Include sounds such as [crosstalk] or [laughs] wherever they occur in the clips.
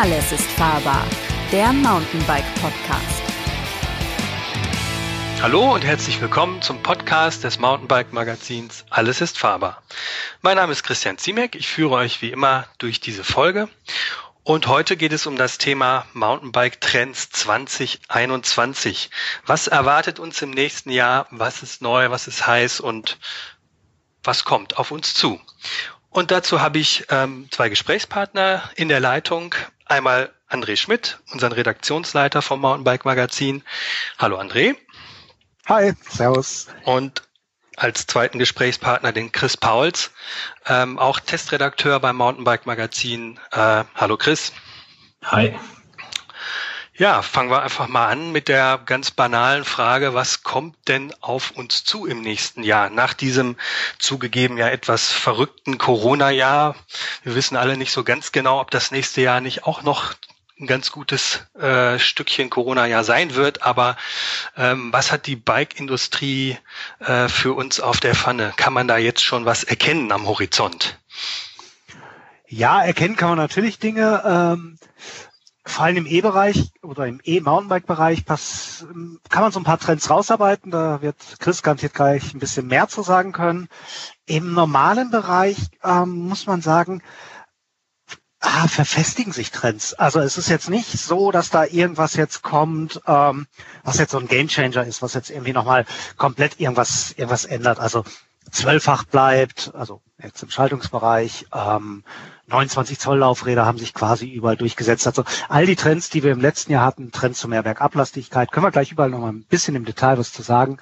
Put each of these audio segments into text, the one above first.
Alles ist fahrbar, der Mountainbike Podcast. Hallo und herzlich willkommen zum Podcast des Mountainbike Magazins Alles ist fahrbar. Mein Name ist Christian Ziemek, ich führe euch wie immer durch diese Folge und heute geht es um das Thema Mountainbike Trends 2021. Was erwartet uns im nächsten Jahr? Was ist neu? Was ist heiß? Und was kommt auf uns zu? Und dazu habe ich ähm, zwei Gesprächspartner in der Leitung. Einmal André Schmidt, unseren Redaktionsleiter vom Mountainbike Magazin. Hallo André. Hi, servus. Und als zweiten Gesprächspartner den Chris Pauls, ähm, auch Testredakteur beim Mountainbike Magazin. Äh, hallo Chris. Hi. Ja, fangen wir einfach mal an mit der ganz banalen Frage, was kommt denn auf uns zu im nächsten Jahr? Nach diesem zugegeben ja etwas verrückten Corona-Jahr. Wir wissen alle nicht so ganz genau, ob das nächste Jahr nicht auch noch ein ganz gutes äh, Stückchen Corona-Jahr sein wird. Aber ähm, was hat die Bike-Industrie äh, für uns auf der Pfanne? Kann man da jetzt schon was erkennen am Horizont? Ja, erkennen kann man natürlich Dinge. Ähm, vor allem im E-Bereich oder im E-Mountainbike-Bereich kann man so ein paar Trends rausarbeiten. Da wird Chris garantiert gleich ein bisschen mehr zu sagen können. Im normalen Bereich ähm, muss man sagen, ah, verfestigen sich Trends. Also es ist jetzt nicht so, dass da irgendwas jetzt kommt, ähm, was jetzt so ein Gamechanger ist, was jetzt irgendwie nochmal komplett irgendwas, irgendwas ändert. Also zwölffach bleibt, also jetzt im Schaltungsbereich, ähm, 29 Zoll Laufräder haben sich quasi überall durchgesetzt. Also all die Trends, die wir im letzten Jahr hatten, Trends zu mehr Bergablastigkeit, können wir gleich überall nochmal ein bisschen im Detail was zu sagen.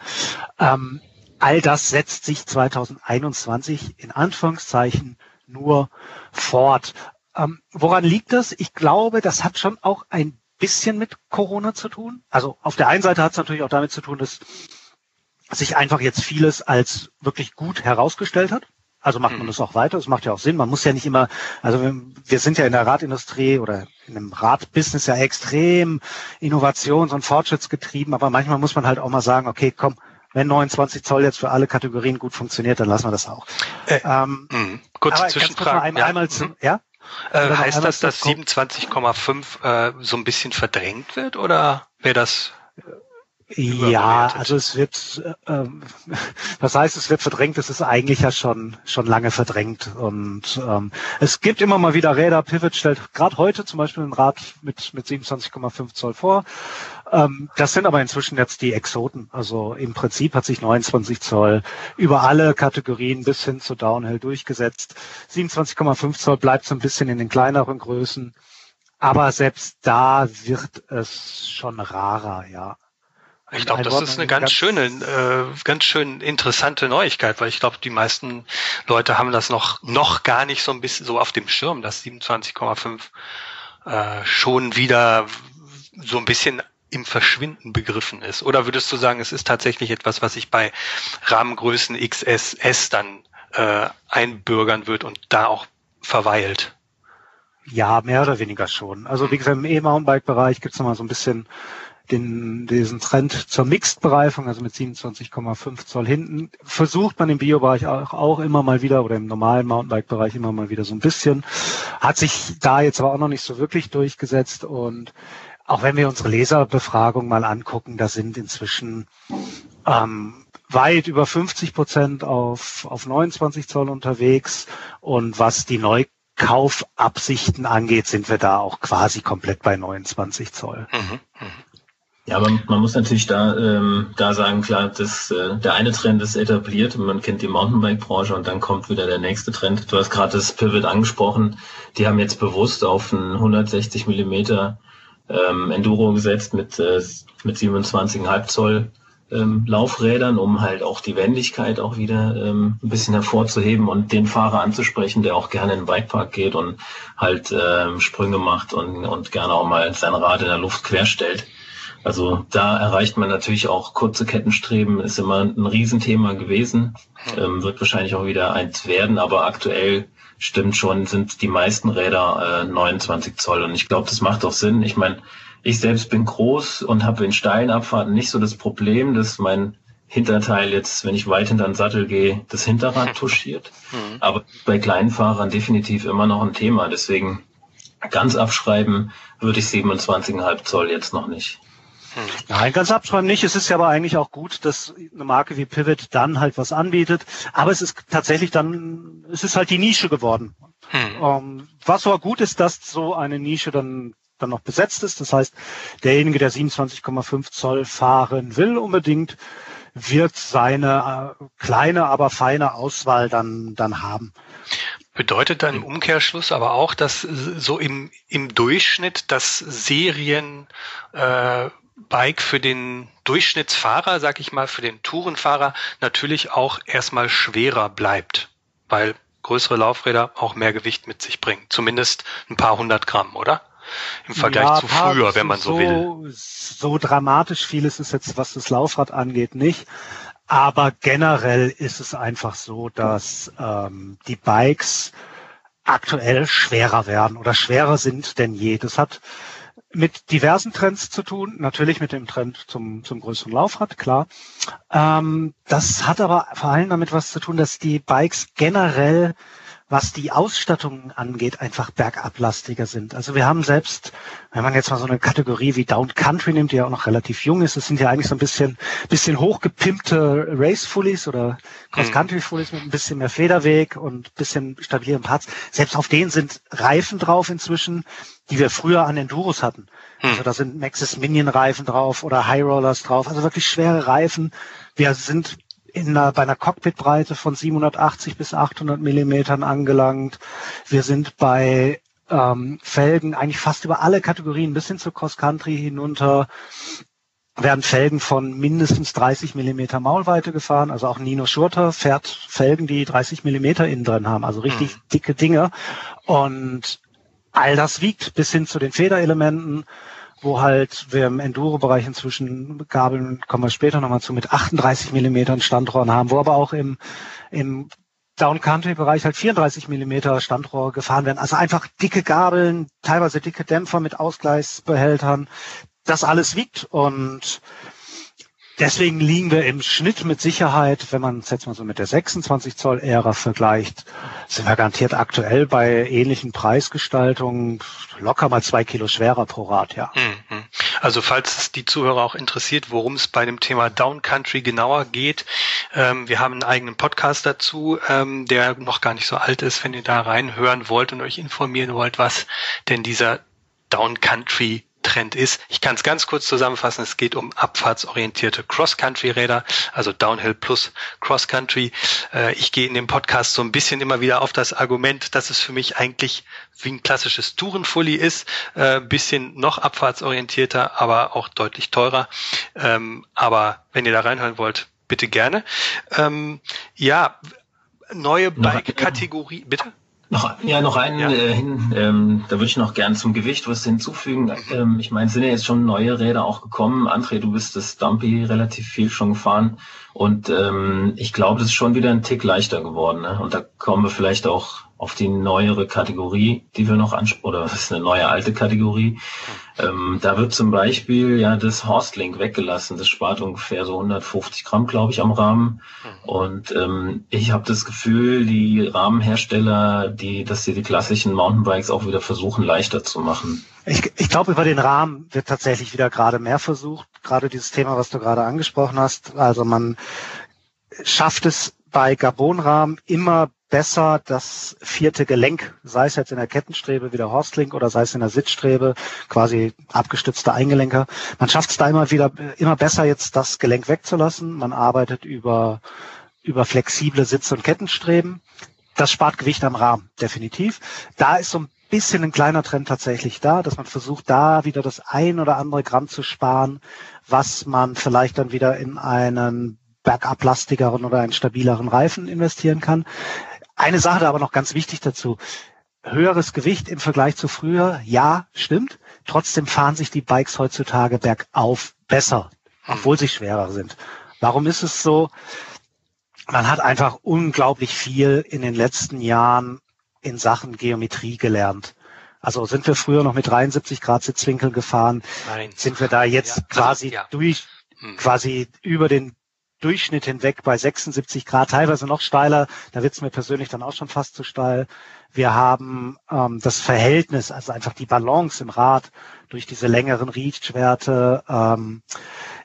Ähm, all das setzt sich 2021 in Anführungszeichen nur fort. Ähm, woran liegt das? Ich glaube, das hat schon auch ein bisschen mit Corona zu tun. Also auf der einen Seite hat es natürlich auch damit zu tun, dass sich einfach jetzt vieles als wirklich gut herausgestellt hat. Also macht man mhm. das auch weiter. Das macht ja auch Sinn. Man muss ja nicht immer, also wir sind ja in der Radindustrie oder in dem Radbusiness ja extrem innovations- und fortschrittsgetrieben, aber manchmal muss man halt auch mal sagen, okay, komm, wenn 29 Zoll jetzt für alle Kategorien gut funktioniert, dann lassen wir das auch. Äh, ähm, mh. Kurze Zwischenfrage. Einmal, ja. einmal zu, ja? Äh, heißt das, dass 27,5 äh, so ein bisschen verdrängt wird oder wäre das ja, also es wird, äh, [laughs] was heißt, es wird verdrängt, es ist eigentlich ja schon schon lange verdrängt und ähm, es gibt immer mal wieder Räder. Pivot stellt gerade heute zum Beispiel ein Rad mit mit 27,5 Zoll vor. Ähm, das sind aber inzwischen jetzt die Exoten. Also im Prinzip hat sich 29 Zoll über alle Kategorien bis hin zu Downhill durchgesetzt. 27,5 Zoll bleibt so ein bisschen in den kleineren Größen. Aber selbst da wird es schon rarer, ja. Ich glaube, das ist eine ganz, ganz schöne, äh, ganz schön interessante Neuigkeit, weil ich glaube, die meisten Leute haben das noch noch gar nicht so ein bisschen so auf dem Schirm, dass 27,5 äh, schon wieder so ein bisschen im Verschwinden begriffen ist. Oder würdest du sagen, es ist tatsächlich etwas, was sich bei Rahmengrößen XSS dann äh, einbürgern wird und da auch verweilt? Ja, mehr oder weniger schon. Also wie gesagt, im E-Mountainbike-Bereich gibt es nochmal so ein bisschen den, diesen Trend zur Mixed-Bereifung, also mit 27,5 Zoll hinten, versucht man im Bio-Bereich auch, auch immer mal wieder oder im normalen Mountainbike-Bereich immer mal wieder so ein bisschen. Hat sich da jetzt aber auch noch nicht so wirklich durchgesetzt und auch wenn wir unsere Leserbefragung mal angucken, da sind inzwischen ähm, weit über 50 Prozent auf, auf 29 Zoll unterwegs und was die Neukaufabsichten angeht, sind wir da auch quasi komplett bei 29 Zoll. Mhm, mh. Ja, aber man muss natürlich da, ähm, da sagen, klar, das, äh, der eine Trend ist etabliert und man kennt die Mountainbike-Branche und dann kommt wieder der nächste Trend. Du hast gerade das Pivot angesprochen. Die haben jetzt bewusst auf ein 160 Millimeter ähm, Enduro gesetzt mit, äh, mit 27,5 Zoll ähm, Laufrädern, um halt auch die Wendigkeit auch wieder ähm, ein bisschen hervorzuheben und den Fahrer anzusprechen, der auch gerne in den Bikepark geht und halt ähm, Sprünge macht und, und gerne auch mal sein Rad in der Luft querstellt. Also da erreicht man natürlich auch kurze Kettenstreben, ist immer ein Riesenthema gewesen, ähm, wird wahrscheinlich auch wieder eins werden, aber aktuell stimmt schon, sind die meisten Räder äh, 29 Zoll und ich glaube, das macht auch Sinn. Ich meine, ich selbst bin groß und habe in steilen Abfahrten nicht so das Problem, dass mein Hinterteil jetzt, wenn ich weit hinter den Sattel gehe, das Hinterrad [laughs] touchiert. Mhm. Aber bei kleinen Fahrern definitiv immer noch ein Thema. Deswegen ganz abschreiben würde ich 27,5 Zoll jetzt noch nicht. Nein, ganz abschreiben nicht. Es ist ja aber eigentlich auch gut, dass eine Marke wie Pivot dann halt was anbietet. Aber es ist tatsächlich dann, es ist halt die Nische geworden. Hm. Um, ähm, was aber gut ist, dass so eine Nische dann dann noch besetzt ist. Das heißt, derjenige, der 27,5 Zoll fahren will unbedingt, wird seine äh, kleine, aber feine Auswahl dann, dann haben. Bedeutet dann im Umkehrschluss aber auch, dass so im, im Durchschnitt das Serien äh, Bike für den Durchschnittsfahrer, sag ich mal, für den Tourenfahrer natürlich auch erstmal schwerer bleibt, weil größere Laufräder auch mehr Gewicht mit sich bringen. Zumindest ein paar hundert Gramm, oder? Im Vergleich ja, zu früher, wenn man so, so will. So dramatisch viel ist jetzt, was das Laufrad angeht, nicht. Aber generell ist es einfach so, dass ähm, die Bikes aktuell schwerer werden oder schwerer sind denn je. Das hat mit diversen Trends zu tun, natürlich mit dem Trend zum, zum größeren Laufrad, klar. Ähm, das hat aber vor allem damit was zu tun, dass die Bikes generell was die Ausstattung angeht, einfach bergablastiger sind. Also wir haben selbst, wenn man jetzt mal so eine Kategorie wie Down Country nimmt, die ja auch noch relativ jung ist, das sind ja eigentlich so ein bisschen, bisschen hochgepimpte Race-Fullies oder Cross-Country-Fullies mit ein bisschen mehr Federweg und bisschen stabileren Parts. Selbst auf denen sind Reifen drauf inzwischen, die wir früher an Enduros hatten. Hm. Also da sind Maxis Minion Reifen drauf oder High Rollers drauf, also wirklich schwere Reifen. Wir sind in einer, bei einer Cockpitbreite von 780 bis 800 Millimetern angelangt. Wir sind bei ähm, Felgen eigentlich fast über alle Kategorien bis hin zur Cross Country hinunter werden Felgen von mindestens 30 Millimeter Maulweite gefahren. Also auch Nino Schurter fährt Felgen, die 30 Millimeter innen drin haben. Also richtig mhm. dicke Dinge. Und all das wiegt bis hin zu den Federelementen wo halt wir im Enduro-Bereich inzwischen Gabeln, kommen wir später nochmal zu, mit 38 Millimetern Standrohren haben, wo aber auch im, im Down-Country-Bereich halt 34 Millimeter Standrohr gefahren werden. Also einfach dicke Gabeln, teilweise dicke Dämpfer mit Ausgleichsbehältern. Das alles wiegt und Deswegen liegen wir im Schnitt mit Sicherheit, wenn man es jetzt mal so mit der 26 Zoll Ära vergleicht, sind wir garantiert aktuell bei ähnlichen Preisgestaltungen locker mal zwei Kilo schwerer pro Rad, ja. Mhm. Also falls es die Zuhörer auch interessiert, worum es bei dem Thema Down Country genauer geht, ähm, wir haben einen eigenen Podcast dazu, ähm, der noch gar nicht so alt ist, wenn ihr da reinhören wollt und euch informieren wollt, was denn dieser Down Country Trend ist. Ich kann es ganz kurz zusammenfassen. Es geht um abfahrtsorientierte Cross-Country-Räder, also Downhill plus Cross-Country. Äh, ich gehe in dem Podcast so ein bisschen immer wieder auf das Argument, dass es für mich eigentlich wie ein klassisches Tourenfully ist, äh, bisschen noch abfahrtsorientierter, aber auch deutlich teurer. Ähm, aber wenn ihr da reinhören wollt, bitte gerne. Ähm, ja, neue Bike-Kategorie, bitte? Noch, ja, noch einen ja. Äh, hin, ähm, da würde ich noch gern zum Gewicht was hinzufügen. Ähm, ich meine, sind ja jetzt schon neue Räder auch gekommen. André, du bist das Dumpy relativ viel schon gefahren. Und ähm, ich glaube, das ist schon wieder ein Tick leichter geworden. Ne? Und da kommen wir vielleicht auch auf die neuere Kategorie, die wir noch ansprechen, oder das ist eine neue alte Kategorie. Ähm, da wird zum Beispiel ja das Horstlink weggelassen. Das spart ungefähr so 150 Gramm, glaube ich, am Rahmen. Und ähm, ich habe das Gefühl, die Rahmenhersteller, die, dass sie die klassischen Mountainbikes auch wieder versuchen, leichter zu machen. Ich, ich glaube, über den Rahmen wird tatsächlich wieder gerade mehr versucht. Gerade dieses Thema, was du gerade angesprochen hast. Also man schafft es bei Gabonrahmen immer besser das vierte Gelenk, sei es jetzt in der Kettenstrebe wie der Horstlink oder sei es in der Sitzstrebe, quasi abgestützte Eingelenker. Man schafft es da immer wieder, immer besser jetzt das Gelenk wegzulassen. Man arbeitet über, über flexible Sitz- und Kettenstreben. Das spart Gewicht am Rahmen, definitiv. Da ist so ein bisschen ein kleiner Trend tatsächlich da, dass man versucht, da wieder das ein oder andere Gramm zu sparen, was man vielleicht dann wieder in einen bergablastigeren oder einen stabileren Reifen investieren kann. Eine Sache aber noch ganz wichtig dazu. Höheres Gewicht im Vergleich zu früher, ja, stimmt. Trotzdem fahren sich die Bikes heutzutage bergauf besser, obwohl sie schwerer sind. Warum ist es so? Man hat einfach unglaublich viel in den letzten Jahren in Sachen Geometrie gelernt. Also sind wir früher noch mit 73 Grad Sitzwinkel gefahren, Nein. sind wir da jetzt ja, quasi ja. durch, hm. quasi über den Durchschnitt hinweg bei 76 Grad, teilweise noch steiler. Da wird es mir persönlich dann auch schon fast zu steil. Wir haben ähm, das Verhältnis, also einfach die Balance im Rad durch diese längeren Reach-Werte ähm,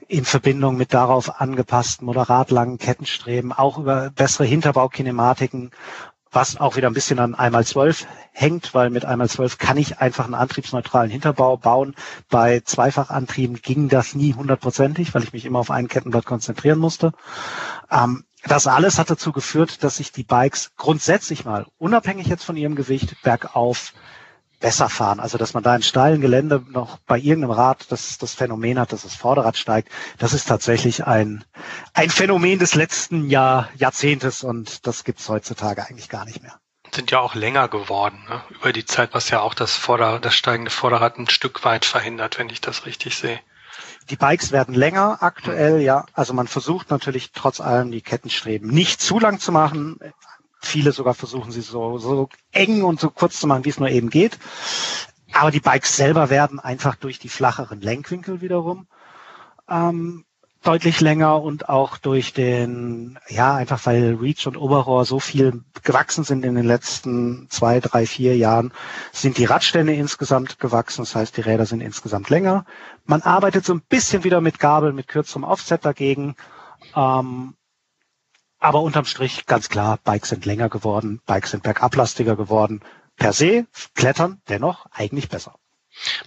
in Verbindung mit darauf angepassten moderat langen Kettenstreben, auch über bessere Hinterbaukinematiken was auch wieder ein bisschen an einmal zwölf hängt, weil mit einmal zwölf kann ich einfach einen antriebsneutralen Hinterbau bauen. Bei Zweifachantrieben ging das nie hundertprozentig, weil ich mich immer auf ein Kettenblatt konzentrieren musste. Ähm, das alles hat dazu geführt, dass sich die Bikes grundsätzlich mal, unabhängig jetzt von ihrem Gewicht, bergauf besser fahren. Also dass man da in steilen Gelände noch bei irgendeinem Rad das, das Phänomen hat, dass das Vorderrad steigt, das ist tatsächlich ein, ein Phänomen des letzten Jahr, Jahrzehntes und das gibt's heutzutage eigentlich gar nicht mehr. Sind ja auch länger geworden, ne? über die Zeit, was ja auch das, Vorder-, das steigende Vorderrad ein Stück weit verhindert, wenn ich das richtig sehe. Die Bikes werden länger aktuell, ja. Also man versucht natürlich trotz allem die Kettenstreben nicht zu lang zu machen. Viele sogar versuchen sie so, so eng und so kurz zu machen, wie es nur eben geht. Aber die Bikes selber werden einfach durch die flacheren Lenkwinkel wiederum ähm, deutlich länger und auch durch den, ja, einfach weil Reach und Oberrohr so viel gewachsen sind in den letzten zwei, drei, vier Jahren, sind die Radstände insgesamt gewachsen. Das heißt, die Räder sind insgesamt länger. Man arbeitet so ein bisschen wieder mit Gabel, mit kürzerem Offset dagegen. Ähm, aber unterm Strich ganz klar, Bikes sind länger geworden, Bikes sind bergablastiger geworden. Per se, Klettern dennoch eigentlich besser.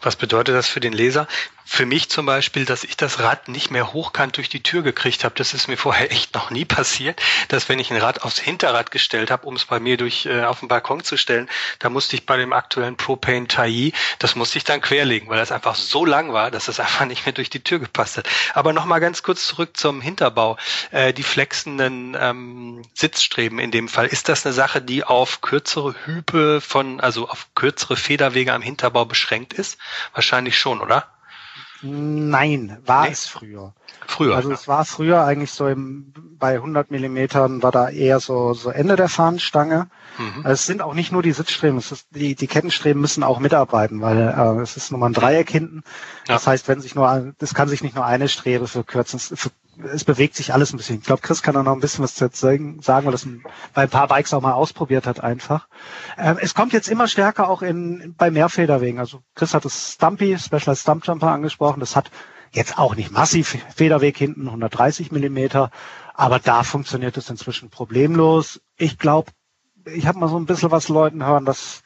Was bedeutet das für den Leser? Für mich zum Beispiel, dass ich das Rad nicht mehr hochkant durch die Tür gekriegt habe. Das ist mir [laughs] vorher echt noch nie passiert, dass wenn ich ein Rad aufs Hinterrad gestellt habe, um es bei mir durch äh, auf den Balkon zu stellen, da musste ich bei dem aktuellen Propane Tai, das musste ich dann querlegen, weil das einfach so lang war, dass es [laughs] einfach nicht mehr durch die Tür gepasst hat. Aber noch mal ganz kurz zurück zum Hinterbau. Äh, die flexenden ähm, Sitzstreben in dem Fall, ist das eine Sache, die auf kürzere Hüpe von, also auf kürzere Federwege am Hinterbau beschränkt ist? Wahrscheinlich schon, oder? Nein, war nee. es früher. Früher. Also es war früher eigentlich so im, bei 100 Millimetern war da eher so, so Ende der Fahnenstange. Mhm. Also es sind auch nicht nur die Sitzstreben, es ist, die, die Kettenstreben müssen auch mitarbeiten, weil äh, es ist nur mal ein Dreieck hinten. Ja. Das heißt, wenn sich nur, das kann sich nicht nur eine Strebe für Kürzen, für es bewegt sich alles ein bisschen. Ich glaube, Chris kann da noch ein bisschen was dazu sagen, weil das bei ein paar Bikes auch mal ausprobiert hat einfach. Ähm, es kommt jetzt immer stärker auch in, bei Mehrfederwegen. Also Chris hat das Stumpy, Special Stump Jumper angesprochen. Das hat jetzt auch nicht massiv Federweg hinten, 130 Millimeter, aber da funktioniert es inzwischen problemlos. Ich glaube, ich habe mal so ein bisschen was Leuten hören, dass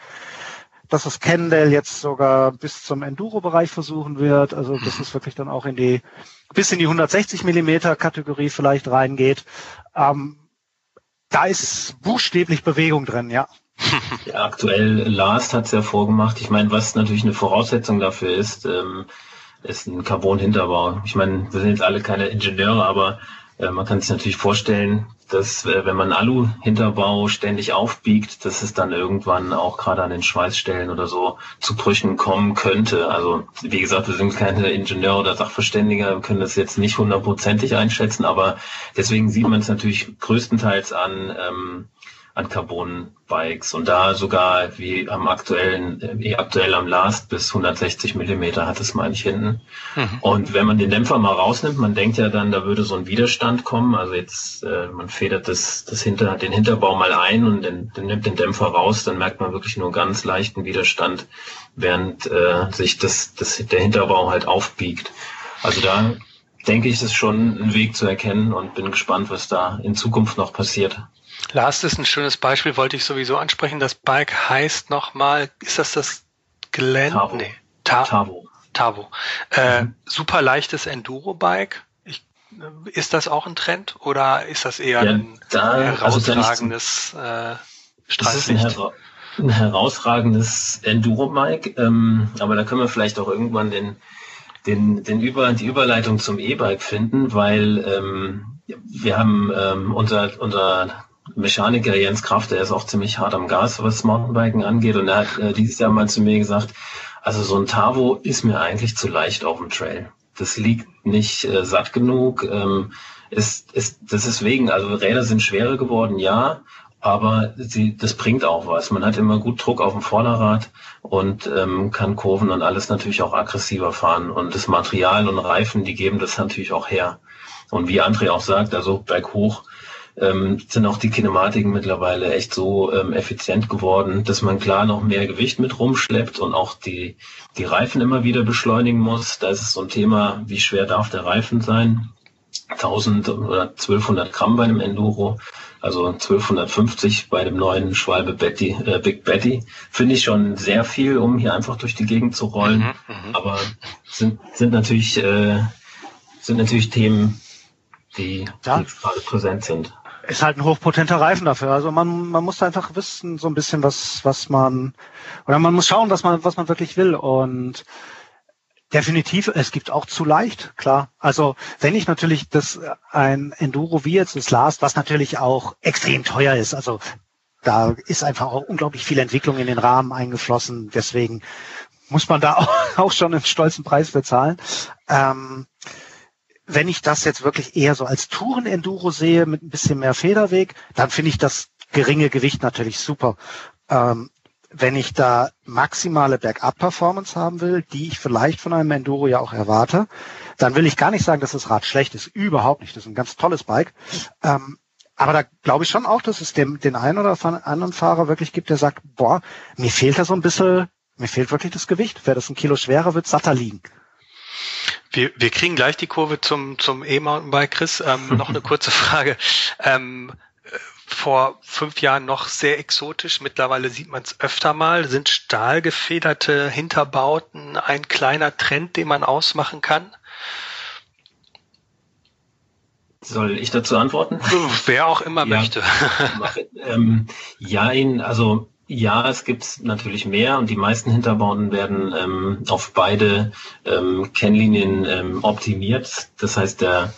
dass das Kendall jetzt sogar bis zum Enduro-Bereich versuchen wird. Also dass es wirklich dann auch in die bis in die 160 Millimeter Kategorie vielleicht reingeht. Ähm, da ist buchstäblich Bewegung drin, ja. [laughs] ja aktuell Last hat es ja vorgemacht. Ich meine, was natürlich eine Voraussetzung dafür ist, ähm, ist ein Carbon-Hinterbau. Ich meine, wir sind jetzt alle keine Ingenieure, aber äh, man kann sich natürlich vorstellen, dass äh, wenn man Alu-Hinterbau ständig aufbiegt, dass es dann irgendwann auch gerade an den Schweißstellen oder so zu Brüchen kommen könnte. Also wie gesagt, wir sind keine Ingenieure oder Sachverständige, wir können das jetzt nicht hundertprozentig einschätzen, aber deswegen sieht man es natürlich größtenteils an, ähm, an Carbon-Bikes und da sogar wie am aktuellen, wie aktuell am Last bis 160 Millimeter hat es, meine ich, hinten. Mhm. Und wenn man den Dämpfer mal rausnimmt, man denkt ja dann, da würde so ein Widerstand kommen. Also jetzt, äh, man federt das, das hinter, den Hinterbau mal ein und den, den nimmt den Dämpfer raus, dann merkt man wirklich nur ganz leichten Widerstand, während äh, sich das, das, der Hinterbau halt aufbiegt. Also da denke ich, ist schon ein Weg zu erkennen und bin gespannt, was da in Zukunft noch passiert. Last ist ein schönes Beispiel, wollte ich sowieso ansprechen. Das Bike heißt nochmal, ist das das Glenn? Tavo. Nee, Ta Tavo. Tavo. Äh, mhm. Super leichtes Enduro-Bike. Ist das auch ein Trend oder ist das eher ja, ein da, also herausragendes also äh? Das ist ein, ein herausragendes Enduro-Bike, ähm, aber da können wir vielleicht auch irgendwann den, den, den Über, die Überleitung zum E-Bike finden, weil ähm, wir haben ähm, unser, unser Mechaniker Jens Kraft, der ist auch ziemlich hart am Gas, was Mountainbiken angeht. Und er hat äh, dieses Jahr mal zu mir gesagt, also so ein Tavo ist mir eigentlich zu leicht auf dem Trail. Das liegt nicht äh, satt genug. Ähm, ist, ist, das ist wegen, also Räder sind schwerer geworden, ja, aber sie, das bringt auch was. Man hat immer gut Druck auf dem Vorderrad und ähm, kann Kurven und alles natürlich auch aggressiver fahren. Und das Material und Reifen, die geben das natürlich auch her. Und wie André auch sagt, also berghoch ähm, sind auch die Kinematiken mittlerweile echt so ähm, effizient geworden, dass man klar noch mehr Gewicht mit rumschleppt und auch die, die Reifen immer wieder beschleunigen muss. Da ist es so ein Thema, wie schwer darf der Reifen sein? 1000 oder 1200 Gramm bei einem Enduro, also 1250 bei dem neuen Schwalbe Betty, äh, Big Betty, finde ich schon sehr viel, um hier einfach durch die Gegend zu rollen. Mhm, mhm. Aber sind, sind natürlich, äh, sind natürlich Themen, die, ja. die gerade präsent sind ist halt ein hochpotenter Reifen dafür. Also man, man muss einfach wissen, so ein bisschen, was, was man, oder man muss schauen, was man, was man wirklich will. Und definitiv, es gibt auch zu leicht, klar. Also wenn ich natürlich das, ein Enduro wie jetzt das Last, was natürlich auch extrem teuer ist, also da ist einfach auch unglaublich viel Entwicklung in den Rahmen eingeflossen. Deswegen muss man da auch, [laughs] auch schon einen stolzen Preis bezahlen. Ähm, wenn ich das jetzt wirklich eher so als Touren-Enduro sehe mit ein bisschen mehr Federweg, dann finde ich das geringe Gewicht natürlich super. Ähm, wenn ich da maximale Bergab-Performance haben will, die ich vielleicht von einem Enduro ja auch erwarte, dann will ich gar nicht sagen, dass das Rad schlecht ist. Überhaupt nicht. Das ist ein ganz tolles Bike. Ähm, aber da glaube ich schon auch, dass es dem, den einen oder anderen Fahrer wirklich gibt, der sagt, boah, mir fehlt da so ein bisschen, mir fehlt wirklich das Gewicht. Wäre das ein Kilo schwerer, wird satter liegen. Wir, wir kriegen gleich die Kurve zum, zum E-Mountainbike, Chris. Ähm, [laughs] noch eine kurze Frage. Ähm, vor fünf Jahren noch sehr exotisch. Mittlerweile sieht man es öfter mal. Sind stahlgefederte Hinterbauten ein kleiner Trend, den man ausmachen kann? Soll ich dazu antworten? Wer auch immer ja, möchte. ähm, ja, also ja, es gibt natürlich mehr und die meisten Hinterbauten werden ähm, auf beide ähm, Kennlinien ähm, optimiert. Das heißt, der,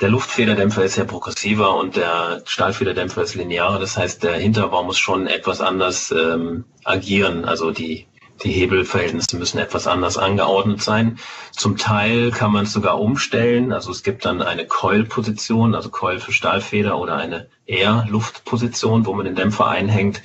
der Luftfederdämpfer ist ja progressiver und der Stahlfederdämpfer ist linearer. Das heißt, der Hinterbau muss schon etwas anders ähm, agieren. Also die, die Hebelverhältnisse müssen etwas anders angeordnet sein. Zum Teil kann man es sogar umstellen. Also es gibt dann eine Coil-Position, also Coil für Stahlfeder oder eine Air-Luftposition, wo man den Dämpfer einhängt.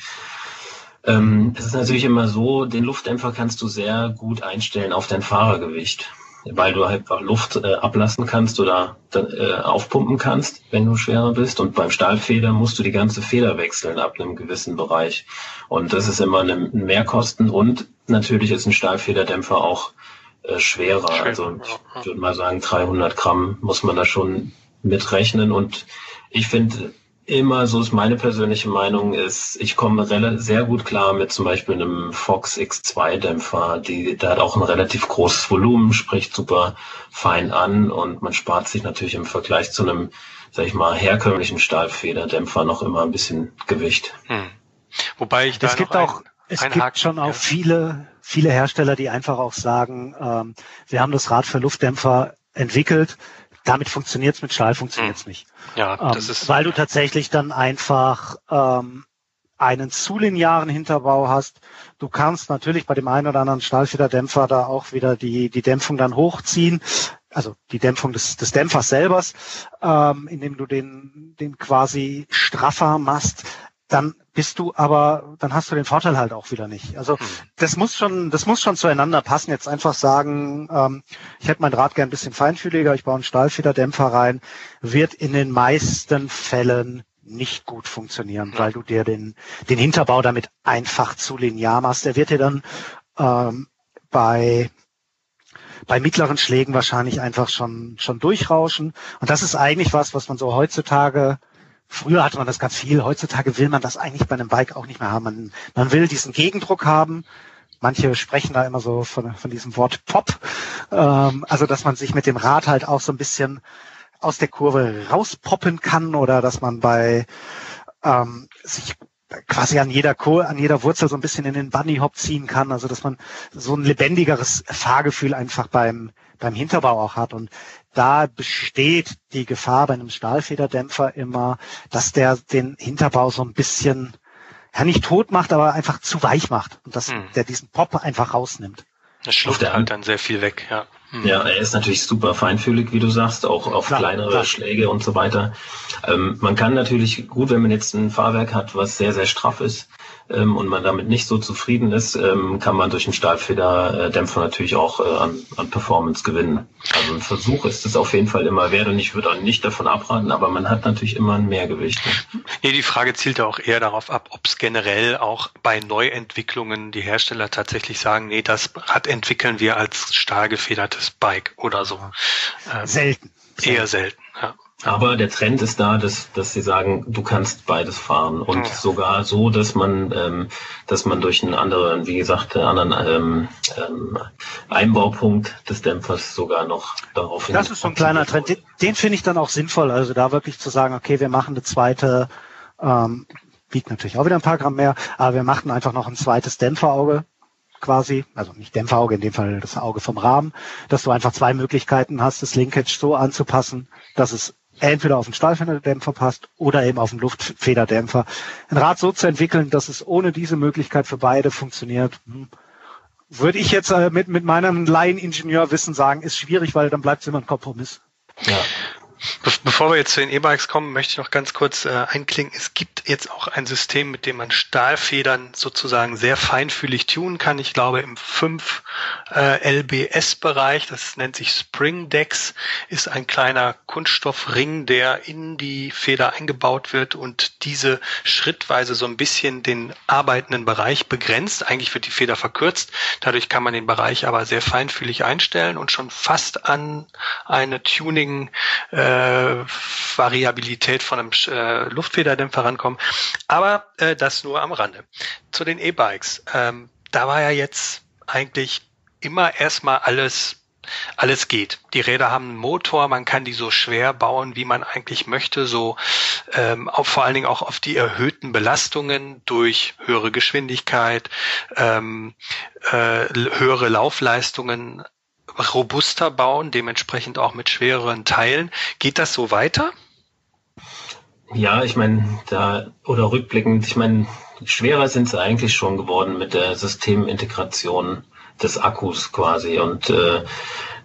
Ähm, es ist natürlich immer so, den Luftdämpfer kannst du sehr gut einstellen auf dein Fahrergewicht, weil du halt einfach Luft äh, ablassen kannst oder äh, aufpumpen kannst, wenn du schwerer bist. Und beim Stahlfeder musst du die ganze Feder wechseln ab einem gewissen Bereich. Und das ist immer ein Mehrkosten und natürlich ist ein Stahlfederdämpfer auch äh, schwerer. Also ich würde mal sagen, 300 Gramm muss man da schon mitrechnen. Und ich finde, immer, so ist meine persönliche Meinung, ist, ich komme sehr gut klar mit zum Beispiel einem Fox X2 Dämpfer. Die, der hat auch ein relativ großes Volumen, spricht super fein an und man spart sich natürlich im Vergleich zu einem, sag ich mal, herkömmlichen Stahlfederdämpfer noch immer ein bisschen Gewicht. Hm. Wobei ich da es gibt auch, es gibt Haken, schon auch viele, viele Hersteller, die einfach auch sagen, ähm, wir haben das Rad für Luftdämpfer entwickelt, damit funktioniert es, mit Stahl funktioniert es hm. nicht. Ja, ähm, das ist. Weil du tatsächlich dann einfach ähm, einen zu linearen Hinterbau hast. Du kannst natürlich bei dem einen oder anderen Stahlfederdämpfer da auch wieder die, die Dämpfung dann hochziehen, also die Dämpfung des, des Dämpfers selbers, ähm, indem du den, den quasi straffer machst dann bist du aber, dann hast du den Vorteil halt auch wieder nicht. Also hm. das muss schon, das muss schon zueinander passen. Jetzt einfach sagen, ähm, ich hätte mein Rad gern ein bisschen feinfühliger, ich baue einen Stahlfederdämpfer rein, wird in den meisten Fällen nicht gut funktionieren, weil du dir den, den Hinterbau damit einfach zu linear machst. Der wird dir dann ähm, bei bei mittleren Schlägen wahrscheinlich einfach schon schon durchrauschen. Und das ist eigentlich was, was man so heutzutage Früher hatte man das ganz viel, heutzutage will man das eigentlich bei einem Bike auch nicht mehr haben. Man, man will diesen Gegendruck haben. Manche sprechen da immer so von, von diesem Wort Pop. Ähm, also, dass man sich mit dem Rad halt auch so ein bisschen aus der Kurve rauspoppen kann oder dass man bei ähm, sich quasi an jeder Kur, an jeder Wurzel so ein bisschen in den Bunny Hop ziehen kann, also dass man so ein lebendigeres Fahrgefühl einfach beim beim Hinterbau auch hat und da besteht die Gefahr bei einem Stahlfederdämpfer immer, dass der den Hinterbau so ein bisschen ja nicht tot macht, aber einfach zu weich macht und dass hm. der diesen Pop einfach rausnimmt. Das schluckt halt dann sehr viel weg, ja. Hm. Ja, er ist natürlich super feinfühlig, wie du sagst, auch auf klar, kleinere klar. Schläge und so weiter. Ähm, man kann natürlich gut, wenn man jetzt ein Fahrwerk hat, was sehr, sehr straff ist, ähm, und man damit nicht so zufrieden ist, ähm, kann man durch einen Stahlfederdämpfer natürlich auch äh, an, an Performance gewinnen. Also ein Versuch ist es auf jeden Fall immer wert und ich würde auch nicht davon abraten, aber man hat natürlich immer ein Mehrgewicht. Nee, die Frage zielt ja auch eher darauf ab, ob es generell auch bei Neuentwicklungen die Hersteller tatsächlich sagen, nee, das Rad entwickeln wir als stahlgefedertes Bike oder so. Ähm, selten. Eher selten, ja. Aber der Trend ist da, dass, dass sie sagen, du kannst beides fahren und ja. sogar so, dass man, ähm, dass man durch einen anderen, wie gesagt, einen anderen ähm, ähm, Einbaupunkt des Dämpfers sogar noch darauf Das ist so ein kleiner Trend. Den, den finde ich dann auch sinnvoll. Also da wirklich zu sagen, okay, wir machen eine zweite, ähm, wiegt natürlich auch wieder ein paar Gramm mehr, aber wir machen einfach noch ein zweites Dämpferauge quasi, also nicht Dämpferauge, in dem Fall das Auge vom Rahmen, dass du einfach zwei Möglichkeiten hast, das Linkage so anzupassen, dass es entweder auf den Stahlfederdämpfer passt oder eben auf den Luftfederdämpfer. Ein Rad so zu entwickeln, dass es ohne diese Möglichkeit für beide funktioniert, hm, würde ich jetzt äh, mit, mit meinem Laieningenieurwissen sagen, ist schwierig, weil dann bleibt es immer ein Kompromiss. Ja. Bevor wir jetzt zu den E-Bikes kommen, möchte ich noch ganz kurz äh, einklinken. Es gibt jetzt auch ein System, mit dem man Stahlfedern sozusagen sehr feinfühlig tunen kann. Ich glaube im 5 äh, LBS-Bereich, das nennt sich Spring Decks, ist ein kleiner Kunststoffring, der in die Feder eingebaut wird und diese schrittweise so ein bisschen den arbeitenden Bereich begrenzt. Eigentlich wird die Feder verkürzt. Dadurch kann man den Bereich aber sehr feinfühlig einstellen und schon fast an eine Tuning äh, Variabilität von einem äh, Luftfederdämpfer rankommen. Aber äh, das nur am Rande. Zu den E-Bikes. Ähm, da war ja jetzt eigentlich immer erstmal alles alles geht. Die Räder haben einen Motor, man kann die so schwer bauen, wie man eigentlich möchte, so ähm, auch vor allen Dingen auch auf die erhöhten Belastungen durch höhere Geschwindigkeit, ähm, äh, höhere Laufleistungen robuster bauen, dementsprechend auch mit schwereren Teilen. Geht das so weiter? Ja, ich meine, da oder rückblickend, ich meine, schwerer sind sie eigentlich schon geworden mit der Systemintegration des Akkus quasi. Und äh,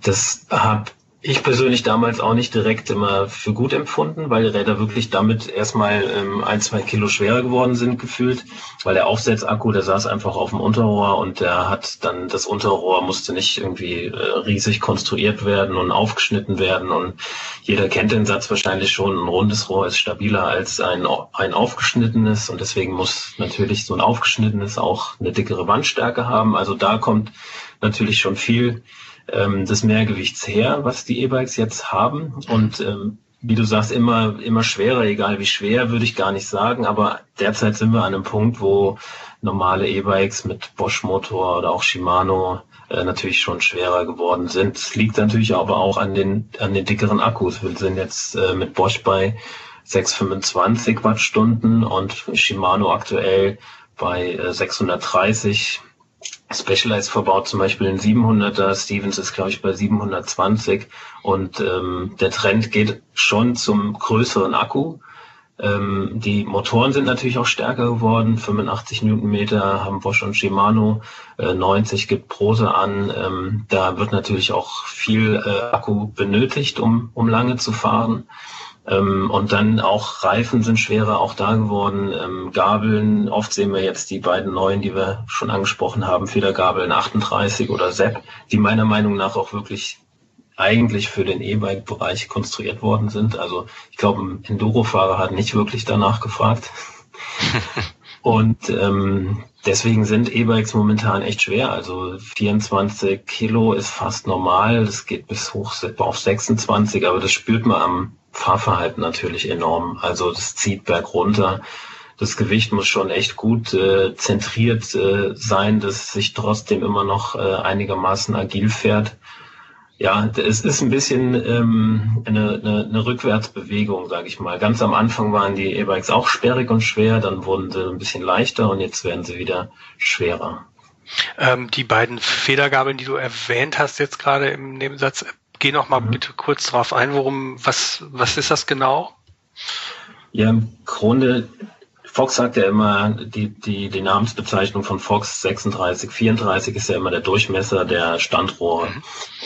das habe ich persönlich damals auch nicht direkt immer für gut empfunden, weil die Räder wirklich damit erstmal ähm, ein, zwei Kilo schwerer geworden sind gefühlt, weil der Aufsetzakku, der saß einfach auf dem Unterrohr und der hat dann, das Unterrohr musste nicht irgendwie äh, riesig konstruiert werden und aufgeschnitten werden und jeder kennt den Satz wahrscheinlich schon, ein rundes Rohr ist stabiler als ein, ein aufgeschnittenes und deswegen muss natürlich so ein aufgeschnittenes auch eine dickere Wandstärke haben. Also da kommt natürlich schon viel ähm, des Mehrgewichts her, was die E-Bikes jetzt haben. Und ähm, wie du sagst, immer, immer schwerer, egal wie schwer, würde ich gar nicht sagen. Aber derzeit sind wir an einem Punkt, wo normale E-Bikes mit Bosch-Motor oder auch Shimano äh, natürlich schon schwerer geworden sind. Es liegt natürlich aber auch an den, an den dickeren Akkus. Wir sind jetzt äh, mit Bosch bei 625 Wattstunden und Shimano aktuell bei äh, 630 Specialized verbaut zum Beispiel ein 700er, Stevens ist glaube ich bei 720 und ähm, der Trend geht schon zum größeren Akku. Ähm, die Motoren sind natürlich auch stärker geworden, 85 Newtonmeter haben Bosch und Shimano, äh, 90 gibt Prose an. Ähm, da wird natürlich auch viel äh, Akku benötigt, um, um lange zu fahren. Ähm, und dann auch Reifen sind schwerer auch da geworden. Ähm, Gabeln, oft sehen wir jetzt die beiden neuen, die wir schon angesprochen haben, Federgabeln 38 oder Sepp, die meiner Meinung nach auch wirklich eigentlich für den E-Bike-Bereich konstruiert worden sind. Also ich glaube, ein Enduro-Fahrer hat nicht wirklich danach gefragt. [laughs] Und ähm, deswegen sind E-Bikes momentan echt schwer. Also 24 Kilo ist fast normal. Das geht bis hoch auf 26, aber das spürt man am Fahrverhalten natürlich enorm. Also das zieht berg runter. Das Gewicht muss schon echt gut äh, zentriert äh, sein, dass es sich trotzdem immer noch äh, einigermaßen agil fährt. Ja, es ist ein bisschen ähm, eine, eine, eine Rückwärtsbewegung, sage ich mal. Ganz am Anfang waren die E-Bikes auch sperrig und schwer, dann wurden sie ein bisschen leichter und jetzt werden sie wieder schwerer. Ähm, die beiden Federgabeln, die du erwähnt hast jetzt gerade im Nebensatz, Geh noch mal mhm. bitte kurz drauf ein, worum, was, was ist das genau? Ja, im Grunde Fox sagt ja immer, die, die, die Namensbezeichnung von Fox 36, 34 ist ja immer der Durchmesser der Standrohre. Mhm.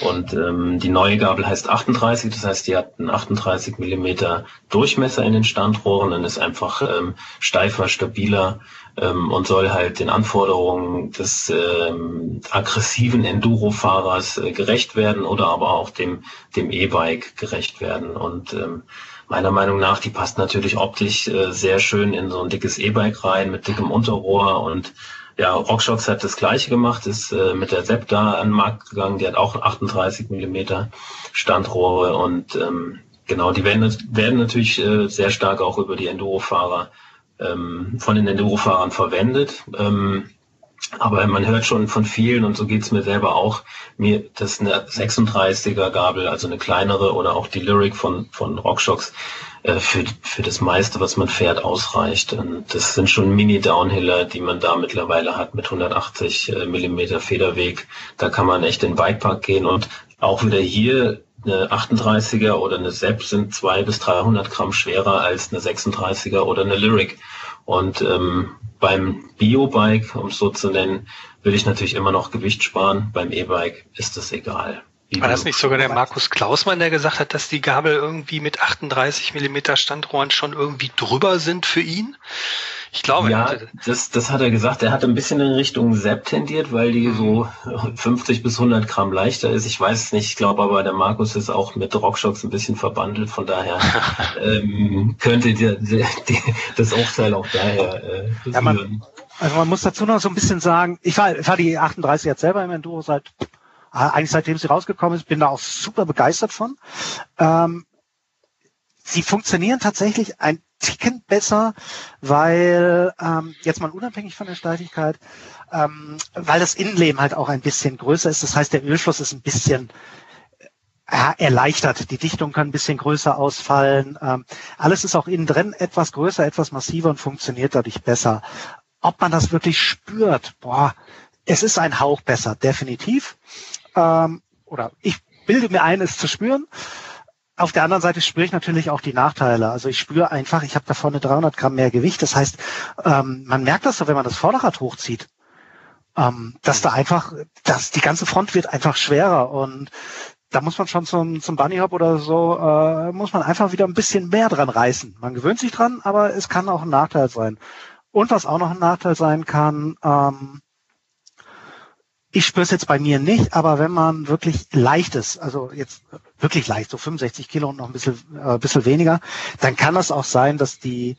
Und ähm, die neue Gabel heißt 38, das heißt, die hat einen 38 Millimeter Durchmesser in den Standrohren und ist einfach ähm, steifer, stabiler ähm, und soll halt den Anforderungen des ähm, aggressiven Enduro-Fahrers äh, gerecht werden oder aber auch dem, dem E-Bike gerecht werden. Und ähm, meiner Meinung nach, die passt natürlich optisch äh, sehr schön in so ein dickes E-Bike rein mit dickem Unterrohr. Und ja, RockShox hat das gleiche gemacht, ist äh, mit der Sepp da an den Markt gegangen, die hat auch 38 Millimeter Standrohre. Und ähm, genau, die werden, werden natürlich äh, sehr stark auch über die Enduro-Fahrer ähm, von den Enduro-Fahrern verwendet. Ähm, aber man hört schon von vielen, und so geht's mir selber auch, mir, dass eine 36er Gabel, also eine kleinere oder auch die Lyric von, von RockShox, äh, für, für das meiste, was man fährt, ausreicht. Und das sind schon Mini-Downhiller, die man da mittlerweile hat mit 180 äh, Millimeter Federweg. Da kann man echt in den Bikepark gehen und auch wieder hier eine 38er oder eine Sepp sind zwei bis 300 Gramm schwerer als eine 36er oder eine Lyric. Und ähm, beim Bio-Bike, um es so zu nennen, will ich natürlich immer noch Gewicht sparen. Beim E-Bike ist das egal. War das nicht sogar der Markus Klausmann, der gesagt hat, dass die Gabel irgendwie mit 38 Millimeter Standrohren schon irgendwie drüber sind für ihn? Ich glaube, ja, das, das hat er gesagt. Er hat ein bisschen in Richtung Sepp tendiert, weil die so 50 bis 100 Gramm leichter ist. Ich weiß es nicht. Ich glaube aber, der Markus ist auch mit Rockshocks ein bisschen verbandelt. Von daher [laughs] ähm, könnte die, die, die, das Urteil auch daher äh, ja, man, Also man muss dazu noch so ein bisschen sagen, ich war, ich war die 38 jetzt selber im Enduro seit eigentlich seitdem sie rausgekommen ist, bin da auch super begeistert von. Ähm, sie funktionieren tatsächlich ein Ticken besser, weil ähm, jetzt mal unabhängig von der Steifigkeit, ähm, weil das Innenleben halt auch ein bisschen größer ist. Das heißt, der Ölfluss ist ein bisschen äh, erleichtert. Die Dichtung kann ein bisschen größer ausfallen. Ähm, alles ist auch innen drin etwas größer, etwas massiver und funktioniert dadurch besser. Ob man das wirklich spürt, boah, es ist ein Hauch besser, definitiv. Ähm, oder ich bilde mir ein, es zu spüren. Auf der anderen Seite spüre ich natürlich auch die Nachteile. Also ich spüre einfach, ich habe da vorne 300 Gramm mehr Gewicht. Das heißt, ähm, man merkt das so, wenn man das Vorderrad hochzieht, ähm, dass da einfach, dass die ganze Front wird einfach schwerer und da muss man schon zum, zum Bunny Hop oder so, äh, muss man einfach wieder ein bisschen mehr dran reißen. Man gewöhnt sich dran, aber es kann auch ein Nachteil sein. Und was auch noch ein Nachteil sein kann, ähm, ich spüre es jetzt bei mir nicht, aber wenn man wirklich leicht ist, also jetzt wirklich leicht, so 65 Kilo und noch ein bisschen, äh, bisschen weniger, dann kann es auch sein, dass die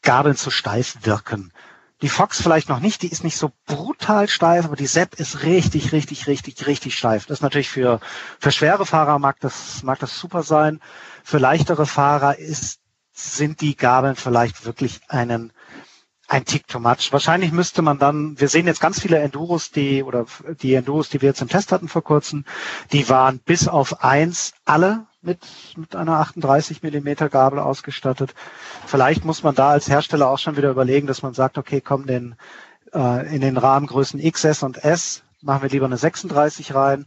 Gabeln zu steif wirken. Die Fox vielleicht noch nicht, die ist nicht so brutal steif, aber die Sepp ist richtig, richtig, richtig, richtig steif. Das ist natürlich für, für schwere Fahrer mag das, mag das super sein. Für leichtere Fahrer ist, sind die Gabeln vielleicht wirklich einen ein Tick too much. Wahrscheinlich müsste man dann, wir sehen jetzt ganz viele Enduros, die, oder die Enduros, die wir jetzt im Test hatten vor kurzem, die waren bis auf eins alle mit, mit einer 38 Millimeter Gabel ausgestattet. Vielleicht muss man da als Hersteller auch schon wieder überlegen, dass man sagt, okay, komm, den, äh, in den Rahmengrößen XS und S machen wir lieber eine 36 rein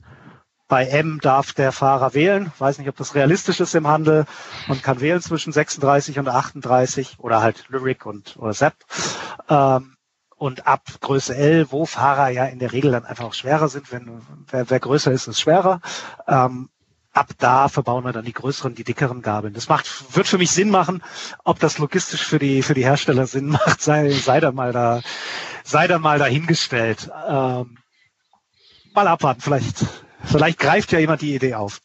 bei M darf der Fahrer wählen. Weiß nicht, ob das realistisch ist im Handel und kann wählen zwischen 36 und 38 oder halt Lyric und oder Sepp. Ähm, und ab Größe L, wo Fahrer ja in der Regel dann einfach auch schwerer sind, wenn wer, wer größer ist, ist schwerer. Ähm, ab da verbauen wir dann die größeren, die dickeren Gabeln. Das macht, wird für mich Sinn machen. Ob das logistisch für die, für die Hersteller Sinn macht, sei, sei da mal da, sei da mal dahingestellt. Ähm, mal abwarten, vielleicht Vielleicht greift ja jemand die Idee auf.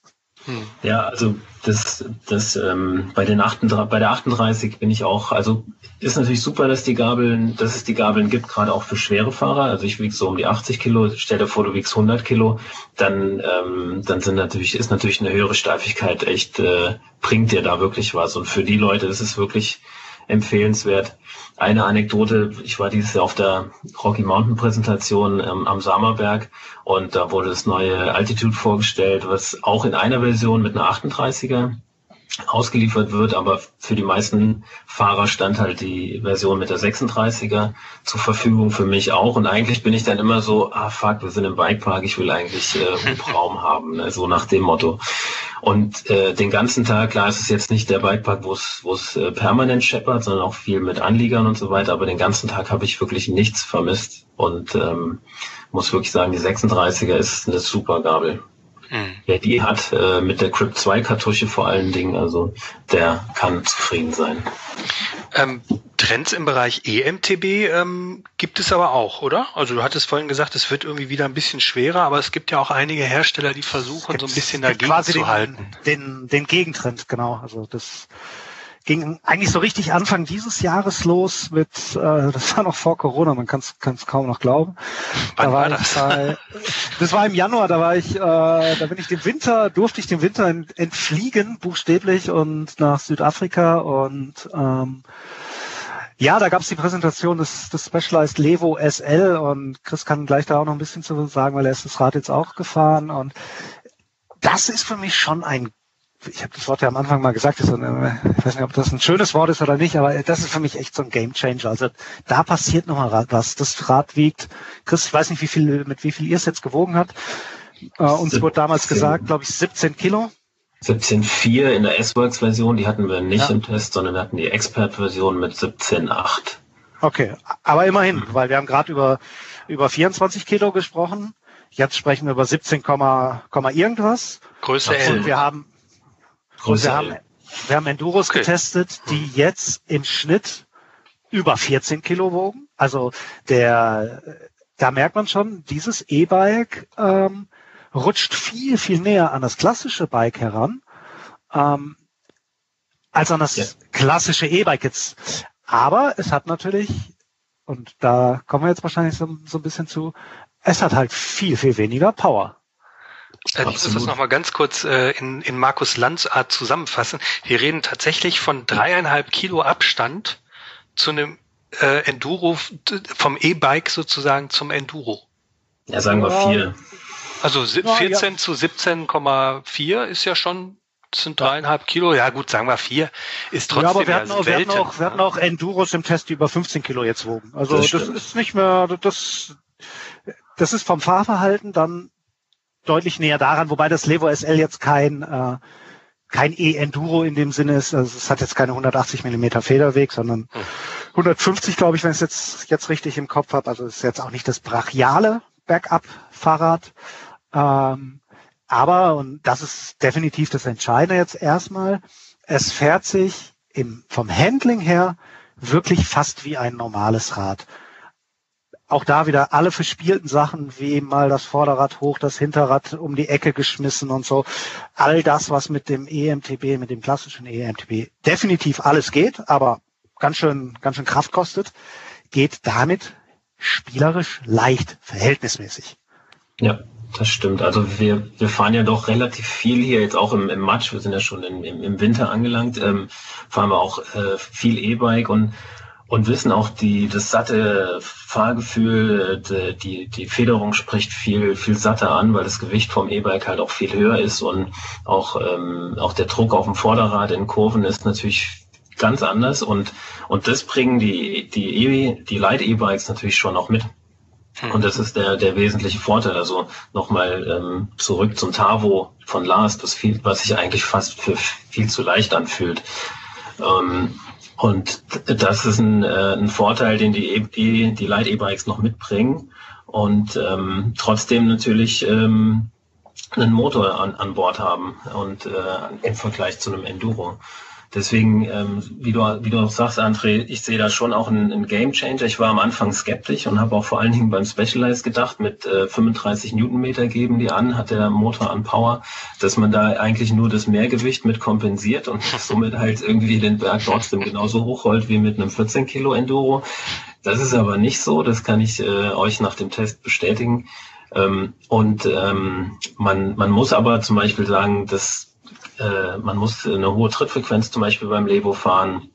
Hm. Ja, also das, das ähm, bei den 38, bei der 38 bin ich auch, also ist natürlich super, dass die Gabeln, dass es die Gabeln gibt, gerade auch für schwere Fahrer. Also ich wiege so um die 80 Kilo. Stell dir vor, du wiegst 100 Kilo, dann ähm, dann sind natürlich ist natürlich eine höhere Steifigkeit echt äh, bringt dir da wirklich was. Und für die Leute ist es wirklich empfehlenswert. Eine Anekdote, ich war dieses Jahr auf der Rocky Mountain Präsentation ähm, am Samerberg und da wurde das neue Altitude vorgestellt, was auch in einer Version mit einer 38er ausgeliefert wird, aber für die meisten Fahrer stand halt die Version mit der 36er zur Verfügung, für mich auch. Und eigentlich bin ich dann immer so, ah fuck, wir sind im Bikepark, ich will eigentlich äh, Hubraum [laughs] haben, ne? so nach dem Motto. Und äh, den ganzen Tag, klar, ist es jetzt nicht der Bikepark, wo es wo es äh, permanent scheppert, sondern auch viel mit Anliegern und so weiter, aber den ganzen Tag habe ich wirklich nichts vermisst und ähm, muss wirklich sagen, die 36er ist eine super Gabel. Mhm. Wer die hat, äh, mit der Crypt 2 Kartusche vor allen Dingen, also der kann zufrieden sein. Ähm, Trends im Bereich EMTB ähm, gibt es aber auch, oder? Also du hattest vorhin gesagt, es wird irgendwie wieder ein bisschen schwerer, aber es gibt ja auch einige Hersteller, die versuchen, so ein bisschen dagegen zu den, halten. Den, den Gegentrend, genau. Also das ging eigentlich so richtig Anfang dieses Jahres los mit, äh, das war noch vor Corona, man kann es kaum noch glauben. Wann da war, war das? Bei, das war im Januar, da war ich, äh, da bin ich dem Winter, durfte ich dem Winter entfliegen, buchstäblich, und nach Südafrika und ähm, ja, da gab es die Präsentation des, des Specialized Levo SL und Chris kann gleich da auch noch ein bisschen zu sagen, weil er ist das Rad jetzt auch gefahren und das ist für mich schon ein ich habe das Wort ja am Anfang mal gesagt, so eine, ich weiß nicht, ob das ein schönes Wort ist oder nicht, aber das ist für mich echt so ein Game Changer. Also da passiert nochmal was. Das Rad wiegt, Chris, ich weiß nicht, wie viel, mit wie viel ihr es jetzt gewogen hat. Äh, uns wurde damals gesagt, glaube ich, 17 Kilo. 17.4 in der S-Works-Version, die hatten wir nicht ja. im Test, sondern wir hatten die Expert-Version mit 17.8. Okay, aber immerhin, mhm. weil wir haben gerade über, über 24 Kilo gesprochen. Jetzt sprechen wir über 17, irgendwas. Größe L. Und wir haben, Größe wir haben, wir haben Enduros okay. getestet, die jetzt im Schnitt über 14 Kilo wogen. Also der, da merkt man schon, dieses E-Bike ähm, rutscht viel, viel näher an das klassische Bike heran, ähm, als an das ja. klassische E-Bike jetzt. Aber es hat natürlich, und da kommen wir jetzt wahrscheinlich so, so ein bisschen zu, es hat halt viel, viel weniger Power. Äh, ich muss das nochmal ganz kurz äh, in, in Markus Lanz Art zusammenfassen. Wir reden tatsächlich von dreieinhalb Kilo Abstand zu einem äh, Enduro, vom E-Bike sozusagen zum Enduro. Ja, sagen wir vier. Also 14 ja. zu 17,4 ist ja schon sind dreieinhalb Kilo, ja gut, sagen wir vier, ist trotzdem ja, aber wir hatten, auch, wir, hatten auch, wir hatten auch Enduros im Test, die über 15 Kilo jetzt wogen. Also das, das ist nicht mehr, das, das ist vom Fahrverhalten dann deutlich näher daran, wobei das Levo SL jetzt kein äh, kein E-Enduro in dem Sinne ist. Also es hat jetzt keine 180 Millimeter Federweg, sondern 150, glaube ich, wenn ich es jetzt jetzt richtig im Kopf habe. Also es ist jetzt auch nicht das brachiale Backup-Fahrrad. Ähm, aber, und das ist definitiv das Entscheidende jetzt erstmal, es fährt sich im, vom Handling her wirklich fast wie ein normales Rad auch da wieder alle verspielten Sachen, wie mal das Vorderrad hoch, das Hinterrad um die Ecke geschmissen und so. All das, was mit dem EMTB, mit dem klassischen EMTB definitiv alles geht, aber ganz schön, ganz schön Kraft kostet, geht damit spielerisch leicht, verhältnismäßig. Ja, das stimmt. Also wir, wir fahren ja doch relativ viel hier jetzt auch im, im Matsch. Wir sind ja schon im, im Winter angelangt. Ähm, fahren wir auch äh, viel E-Bike und und wissen auch die das satte Fahrgefühl, die, die, die Federung spricht viel viel satter an, weil das Gewicht vom E-Bike halt auch viel höher ist und auch ähm, auch der Druck auf dem Vorderrad in Kurven ist natürlich ganz anders und und das bringen die die e die Light E-Bikes natürlich schon auch mit. Hm. Und das ist der, der wesentliche Vorteil. Also nochmal ähm, zurück zum Tavo von Lars, das viel, was sich eigentlich fast für viel zu leicht anfühlt. Ähm, und das ist ein, äh, ein Vorteil, den die, e, die, die Light-E-Bikes noch mitbringen. Und ähm, trotzdem natürlich ähm, einen Motor an, an Bord haben und äh, im Vergleich zu einem Enduro. Deswegen, ähm, wie, du, wie du auch sagst, André, ich sehe da schon auch einen, einen Game Changer. Ich war am Anfang skeptisch und habe auch vor allen Dingen beim Specialized gedacht, mit äh, 35 Newtonmeter geben die an, hat der Motor an Power, dass man da eigentlich nur das Mehrgewicht mit kompensiert und [laughs] somit halt irgendwie den Berg trotzdem genauso hochrollt wie mit einem 14 Kilo Enduro. Das ist aber nicht so, das kann ich äh, euch nach dem Test bestätigen. Ähm, und ähm, man, man muss aber zum Beispiel sagen, dass äh, man muss eine hohe Trittfrequenz zum Beispiel beim Levo fahren,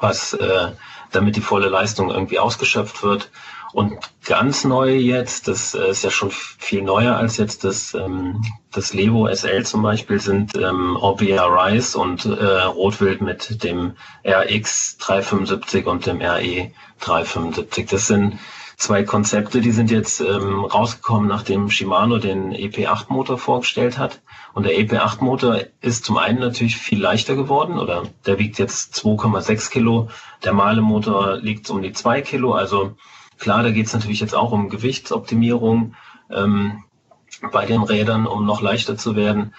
was äh, damit die volle Leistung irgendwie ausgeschöpft wird. Und ganz neu jetzt, das äh, ist ja schon viel neuer als jetzt das, ähm, das Levo SL zum Beispiel, sind ähm, Orbea Rise und äh, Rotwild mit dem RX 375 und dem RE 375. Das sind zwei Konzepte, die sind jetzt ähm, rausgekommen, nachdem Shimano den EP8-Motor vorgestellt hat. Und der EP8-Motor ist zum einen natürlich viel leichter geworden, oder der wiegt jetzt 2,6 Kilo. Der Male-Motor liegt um die 2 Kilo, also Klar, da geht es natürlich jetzt auch um Gewichtsoptimierung ähm, bei den Rädern, um noch leichter zu werden.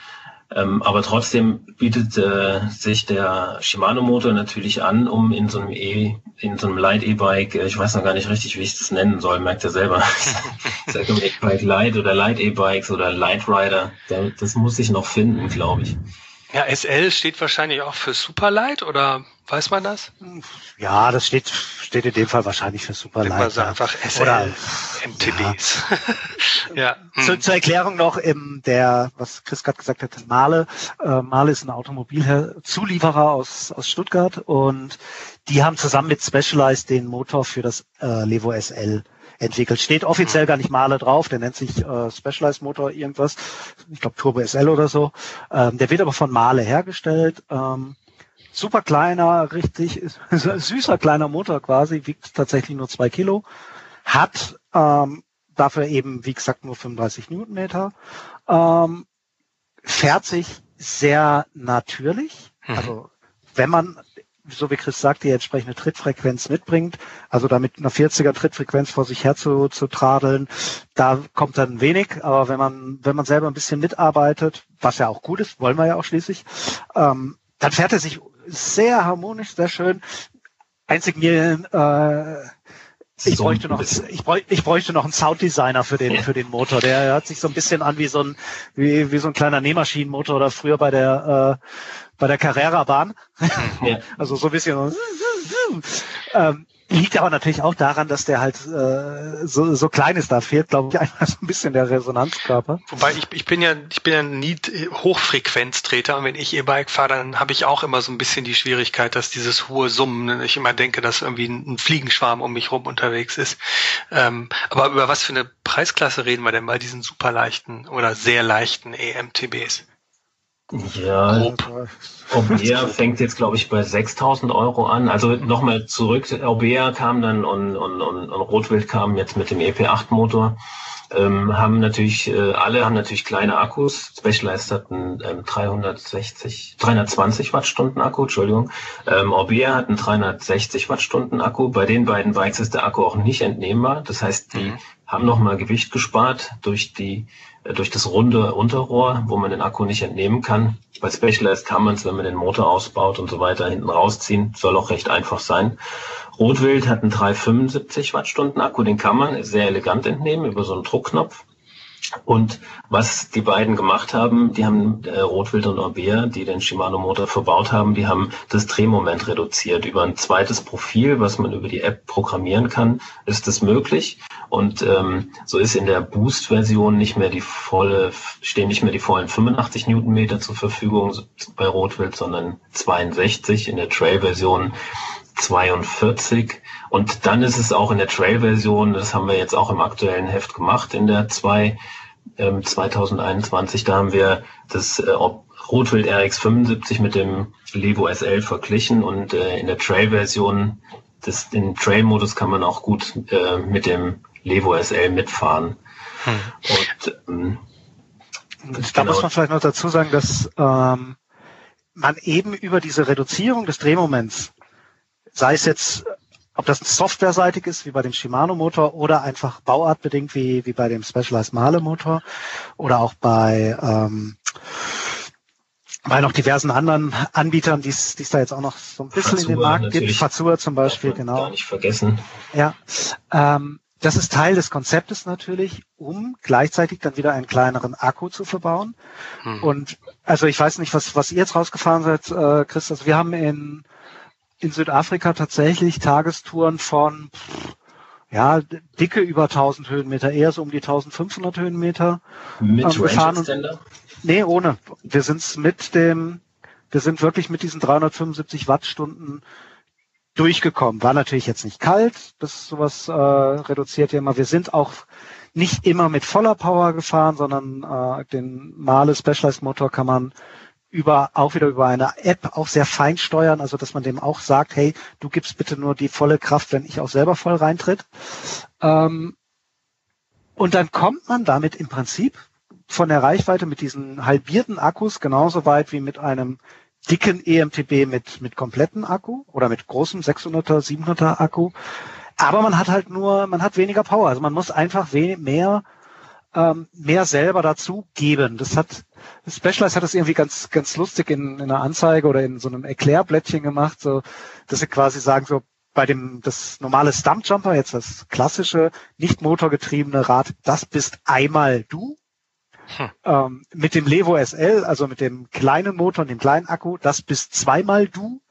Ähm, aber trotzdem bietet äh, sich der Shimano-Motor natürlich an, um in so einem E, in so einem Light E-Bike, äh, ich weiß noch gar nicht richtig, wie ich das nennen soll, merkt ihr selber. [laughs] Sag E-Bike Light oder Light E-Bikes oder Light Rider. Das muss ich noch finden, glaube ich. Ja, SL steht wahrscheinlich auch für Superlight oder weiß man das? Ja, das steht, steht in dem Fall wahrscheinlich für Superlight. Also einfach SL, oder MTBs. Ja. [laughs] ja. Hm. Zu, zur Erklärung noch, im der, was Chris gerade gesagt hat, Male. Äh, Male ist ein Automobilzulieferer aus, aus Stuttgart und die haben zusammen mit Specialized den Motor für das äh, Levo SL entwickelt. Steht offiziell gar nicht Male drauf, der nennt sich äh, Specialized Motor irgendwas, ich glaube Turbo SL oder so. Ähm, der wird aber von Male hergestellt. Ähm, super kleiner, richtig [laughs] süßer kleiner Motor quasi, wiegt tatsächlich nur zwei Kilo, hat ähm, dafür eben, wie gesagt, nur 35 Newtonmeter, ähm, fährt sich sehr natürlich. Mhm. Also wenn man so wie Chris sagt, die entsprechende Trittfrequenz mitbringt, also damit einer 40er Trittfrequenz vor sich her zu, zu tradeln, da kommt dann wenig, aber wenn man, wenn man selber ein bisschen mitarbeitet, was ja auch gut ist, wollen wir ja auch schließlich, ähm, dann fährt er sich sehr harmonisch, sehr schön. Einzig mir, äh, ich bräuchte noch, ich bräuchte, ich bräuchte noch einen Sounddesigner für den, für den Motor. Der hört sich so ein bisschen an wie so ein, wie, wie so ein kleiner Nähmaschinenmotor oder früher bei der, äh, bei der Carrera-Bahn. Ja. [laughs] Also so ein bisschen. ähm, liegt aber natürlich auch daran, dass der halt äh, so, so klein ist. Da fehlt, glaube ich, [laughs] einfach so ein bisschen der Resonanzkörper. Wobei ich, ich bin ja ich bin ja nie Hochfrequenztreter und wenn ich E-Bike fahre, dann habe ich auch immer so ein bisschen die Schwierigkeit, dass dieses hohe Summen, ich immer denke, dass irgendwie ein Fliegenschwarm um mich rum unterwegs ist. Ähm, aber über was für eine Preisklasse reden wir denn bei diesen super leichten oder sehr leichten EMTBs? Ja, Grob. Orbea fängt jetzt, glaube ich, bei 6.000 Euro an. Also nochmal zurück, Orbea kam dann und, und, und, und Rotwild kam jetzt mit dem EP8-Motor. Ähm, haben natürlich, äh, alle haben natürlich kleine Akkus. Specialized hat einen ähm, 360, 320 Wattstunden Akku, Entschuldigung. Ähm, Orbea hat einen 360 Wattstunden Akku. Bei den beiden Bikes ist der Akku auch nicht entnehmbar. Das heißt, die mhm. haben nochmal Gewicht gespart durch die durch das runde Unterrohr, wo man den Akku nicht entnehmen kann. Bei Specialized kann man es, wenn man den Motor ausbaut und so weiter, hinten rausziehen. Soll auch recht einfach sein. Rotwild hat einen 375 Wattstunden Akku, den kann man sehr elegant entnehmen über so einen Druckknopf. Und was die beiden gemacht haben, die haben äh, Rotwild und Orbea, die den Shimano Motor verbaut haben, die haben das Drehmoment reduziert. Über ein zweites Profil, was man über die App programmieren kann, ist das möglich. Und ähm, so ist in der Boost-Version nicht mehr die volle, stehen nicht mehr die vollen 85 Newtonmeter zur Verfügung bei Rotwild, sondern 62 in der Trail-Version 42. Und dann ist es auch in der Trail-Version, das haben wir jetzt auch im aktuellen Heft gemacht, in der 2 ähm, 2021, da haben wir das äh, Rotwild RX 75 mit dem Levo SL verglichen und äh, in der Trail-Version, den Trail-Modus kann man auch gut äh, mit dem Levo SL mitfahren. Hm. Und, ähm, da genau. muss man vielleicht noch dazu sagen, dass ähm, man eben über diese Reduzierung des Drehmoments sei es jetzt, ob das softwareseitig ist, wie bei dem Shimano-Motor, oder einfach bauartbedingt, wie, wie bei dem Specialized Male-Motor, oder auch bei, ähm, bei noch diversen anderen Anbietern, die es da jetzt auch noch so ein bisschen Fazua in den Markt gibt. Fazua zum Beispiel, genau. Gar nicht vergessen. Ja. Ähm, das ist Teil des Konzeptes natürlich, um gleichzeitig dann wieder einen kleineren Akku zu verbauen. Hm. Und also ich weiß nicht, was, was ihr jetzt rausgefahren seid, äh, Chris. Also wir haben in in Südafrika tatsächlich Tagestouren von ja, dicke über 1000 Höhenmeter, eher so um die 1500 Höhenmeter. Mit ähm, Range Extender? Nee, ohne. Wir sind mit dem, wir sind wirklich mit diesen 375 Wattstunden durchgekommen. War natürlich jetzt nicht kalt, das sowas äh, reduziert ja immer. Wir sind auch nicht immer mit voller Power gefahren, sondern äh, den Male Specialized Motor kann man über auch wieder über eine App auch sehr fein steuern, also dass man dem auch sagt, hey, du gibst bitte nur die volle Kraft, wenn ich auch selber voll reintritt. Ähm, und dann kommt man damit im Prinzip von der Reichweite mit diesen halbierten Akkus genauso weit wie mit einem dicken EMTB mit, mit kompletten Akku oder mit großem 600er, 700er Akku. Aber man hat halt nur, man hat weniger Power. Also man muss einfach mehr ähm, mehr selber dazu geben. Das hat Specialized hat das irgendwie ganz ganz lustig in, in einer Anzeige oder in so einem Erklärblättchen gemacht, so dass sie quasi sagen so bei dem das normale Stumpjumper jetzt das klassische nicht motorgetriebene Rad, das bist einmal du. Hm. Ähm, mit dem Levo SL, also mit dem kleinen Motor und dem kleinen Akku, das bist zweimal du.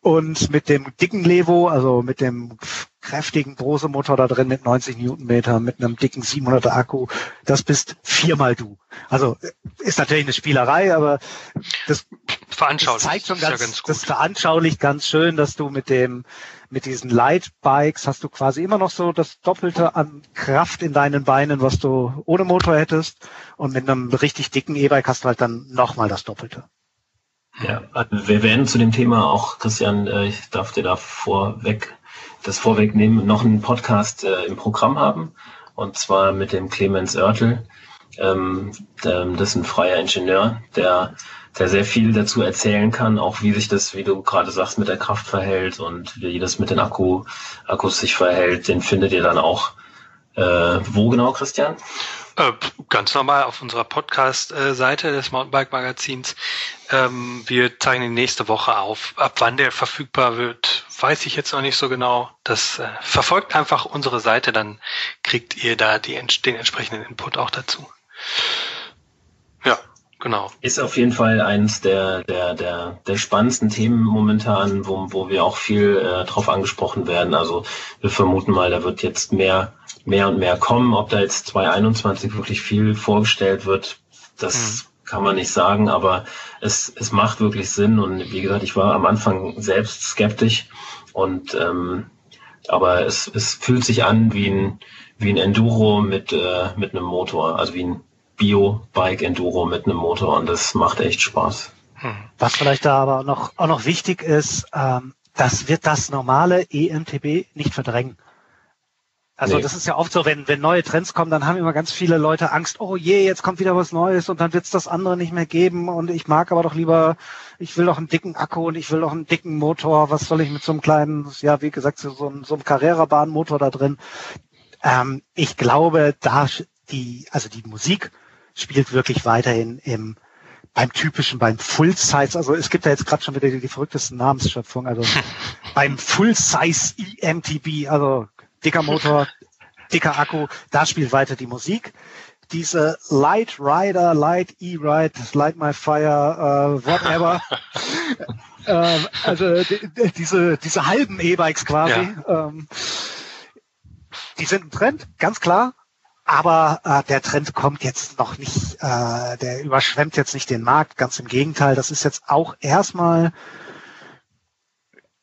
Und mit dem dicken Levo, also mit dem kräftigen Brose-Motor da drin mit 90 Newtonmeter, mit einem dicken 700er Akku, das bist viermal du. Also ist natürlich eine Spielerei, aber das, das zeigt schon ganz, ja ganz das veranschaulicht ganz schön, dass du mit dem mit diesen Light Bikes hast du quasi immer noch so das Doppelte an Kraft in deinen Beinen, was du ohne Motor hättest. Und mit einem richtig dicken E-Bike hast du halt dann nochmal das Doppelte. Ja, also wir werden zu dem Thema auch, Christian, äh, ich darf dir da vorweg, das vorwegnehmen, noch einen Podcast äh, im Programm haben. Und zwar mit dem Clemens Oertel. Ähm, das ist ein freier Ingenieur, der, der sehr viel dazu erzählen kann, auch wie sich das, wie du gerade sagst, mit der Kraft verhält und wie das mit den Akku, Akkus sich verhält. Den findet ihr dann auch äh, wo genau, Christian? Äh, ganz normal auf unserer Podcast-Seite des Mountainbike-Magazins. Ähm, wir zeichnen nächste Woche auf. Ab wann der verfügbar wird, weiß ich jetzt noch nicht so genau. Das äh, verfolgt einfach unsere Seite, dann kriegt ihr da die, den entsprechenden Input auch dazu. Genau. Ist auf jeden Fall eines der, der, der, der spannendsten Themen momentan, wo, wo wir auch viel äh, drauf angesprochen werden. Also wir vermuten mal, da wird jetzt mehr mehr und mehr kommen. Ob da jetzt 2021 wirklich viel vorgestellt wird, das mhm. kann man nicht sagen, aber es, es macht wirklich Sinn. Und wie gesagt, ich war am Anfang selbst skeptisch und ähm, aber es, es fühlt sich an wie ein, wie ein Enduro mit, äh, mit einem Motor, also wie ein Bio-Bike Enduro mit einem Motor und das macht echt Spaß. Hm. Was vielleicht da aber noch, auch noch wichtig ist, ähm, das wird das normale EMTB nicht verdrängen. Also nee. das ist ja oft so, wenn, wenn neue Trends kommen, dann haben immer ganz viele Leute Angst, oh je, jetzt kommt wieder was Neues und dann wird es das andere nicht mehr geben und ich mag aber doch lieber, ich will doch einen dicken Akku und ich will doch einen dicken Motor, was soll ich mit so einem kleinen, ja wie gesagt, so, so einem, so einem Carrera-Bahn-Motor da drin. Ähm, ich glaube, da die, also die Musik spielt wirklich weiterhin im beim typischen, beim Full-Size, also es gibt ja jetzt gerade schon wieder die, die verrücktesten Namensschöpfungen, also [laughs] beim Full-Size EMTB, also dicker Motor, dicker Akku, da spielt weiter die Musik. Diese Light Rider, Light E-Ride, Light My Fire, äh, whatever. [laughs] äh, also die, diese, diese halben E-Bikes quasi. Ja. Ähm, die sind ein Trend, ganz klar. Aber äh, der Trend kommt jetzt noch nicht, äh, der überschwemmt jetzt nicht den Markt, ganz im Gegenteil. Das ist jetzt auch erstmal,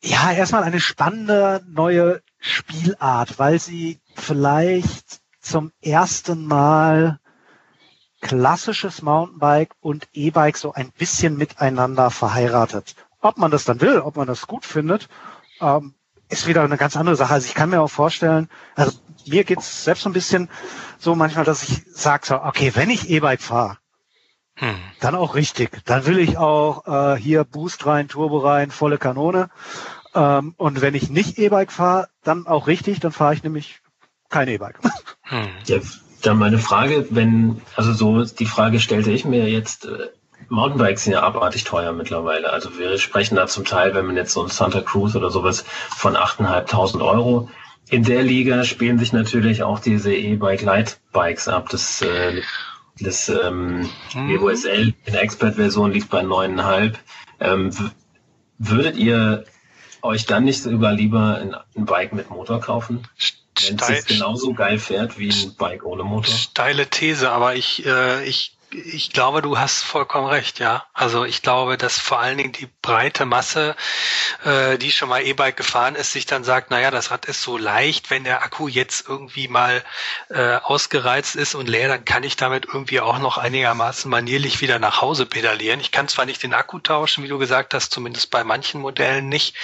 ja, erstmal eine spannende neue Spielart, weil sie vielleicht zum ersten Mal klassisches Mountainbike und E-Bike so ein bisschen miteinander verheiratet. Ob man das dann will, ob man das gut findet, ähm, ist wieder eine ganz andere Sache. Also ich kann mir auch vorstellen, also mir geht's selbst so ein bisschen so manchmal, dass ich sage so, okay, wenn ich E-Bike fahre, hm. dann auch richtig. Dann will ich auch äh, hier Boost rein, Turbo rein, volle Kanone. Ähm, und wenn ich nicht E-Bike fahre, dann auch richtig, dann fahre ich nämlich kein E-Bike. Hm. Ja, dann meine Frage, wenn, also so die Frage stellte ich mir jetzt, äh, Mountainbikes sind ja abartig teuer mittlerweile. Also wir sprechen da zum Teil, wenn man jetzt so ein Santa Cruz oder sowas von 8.500 Euro. In der Liga spielen sich natürlich auch diese E-Bike Light Bikes ab. Das, äh, das ähm, mhm. Evo SL in der Expert-Version liegt bei 9,5. Ähm, würdet ihr euch dann nicht sogar lieber ein, ein Bike mit Motor kaufen? Wenn es genauso geil fährt wie ein Bike ohne Motor? Steile These, aber ich, äh, ich, ich glaube, du hast vollkommen recht, ja. Also ich glaube, dass vor allen Dingen die breite Masse, äh, die schon mal E-Bike gefahren ist, sich dann sagt, naja, das Rad ist so leicht, wenn der Akku jetzt irgendwie mal äh, ausgereizt ist und leer, dann kann ich damit irgendwie auch noch einigermaßen manierlich wieder nach Hause pedalieren. Ich kann zwar nicht den Akku tauschen, wie du gesagt hast, zumindest bei manchen Modellen nicht.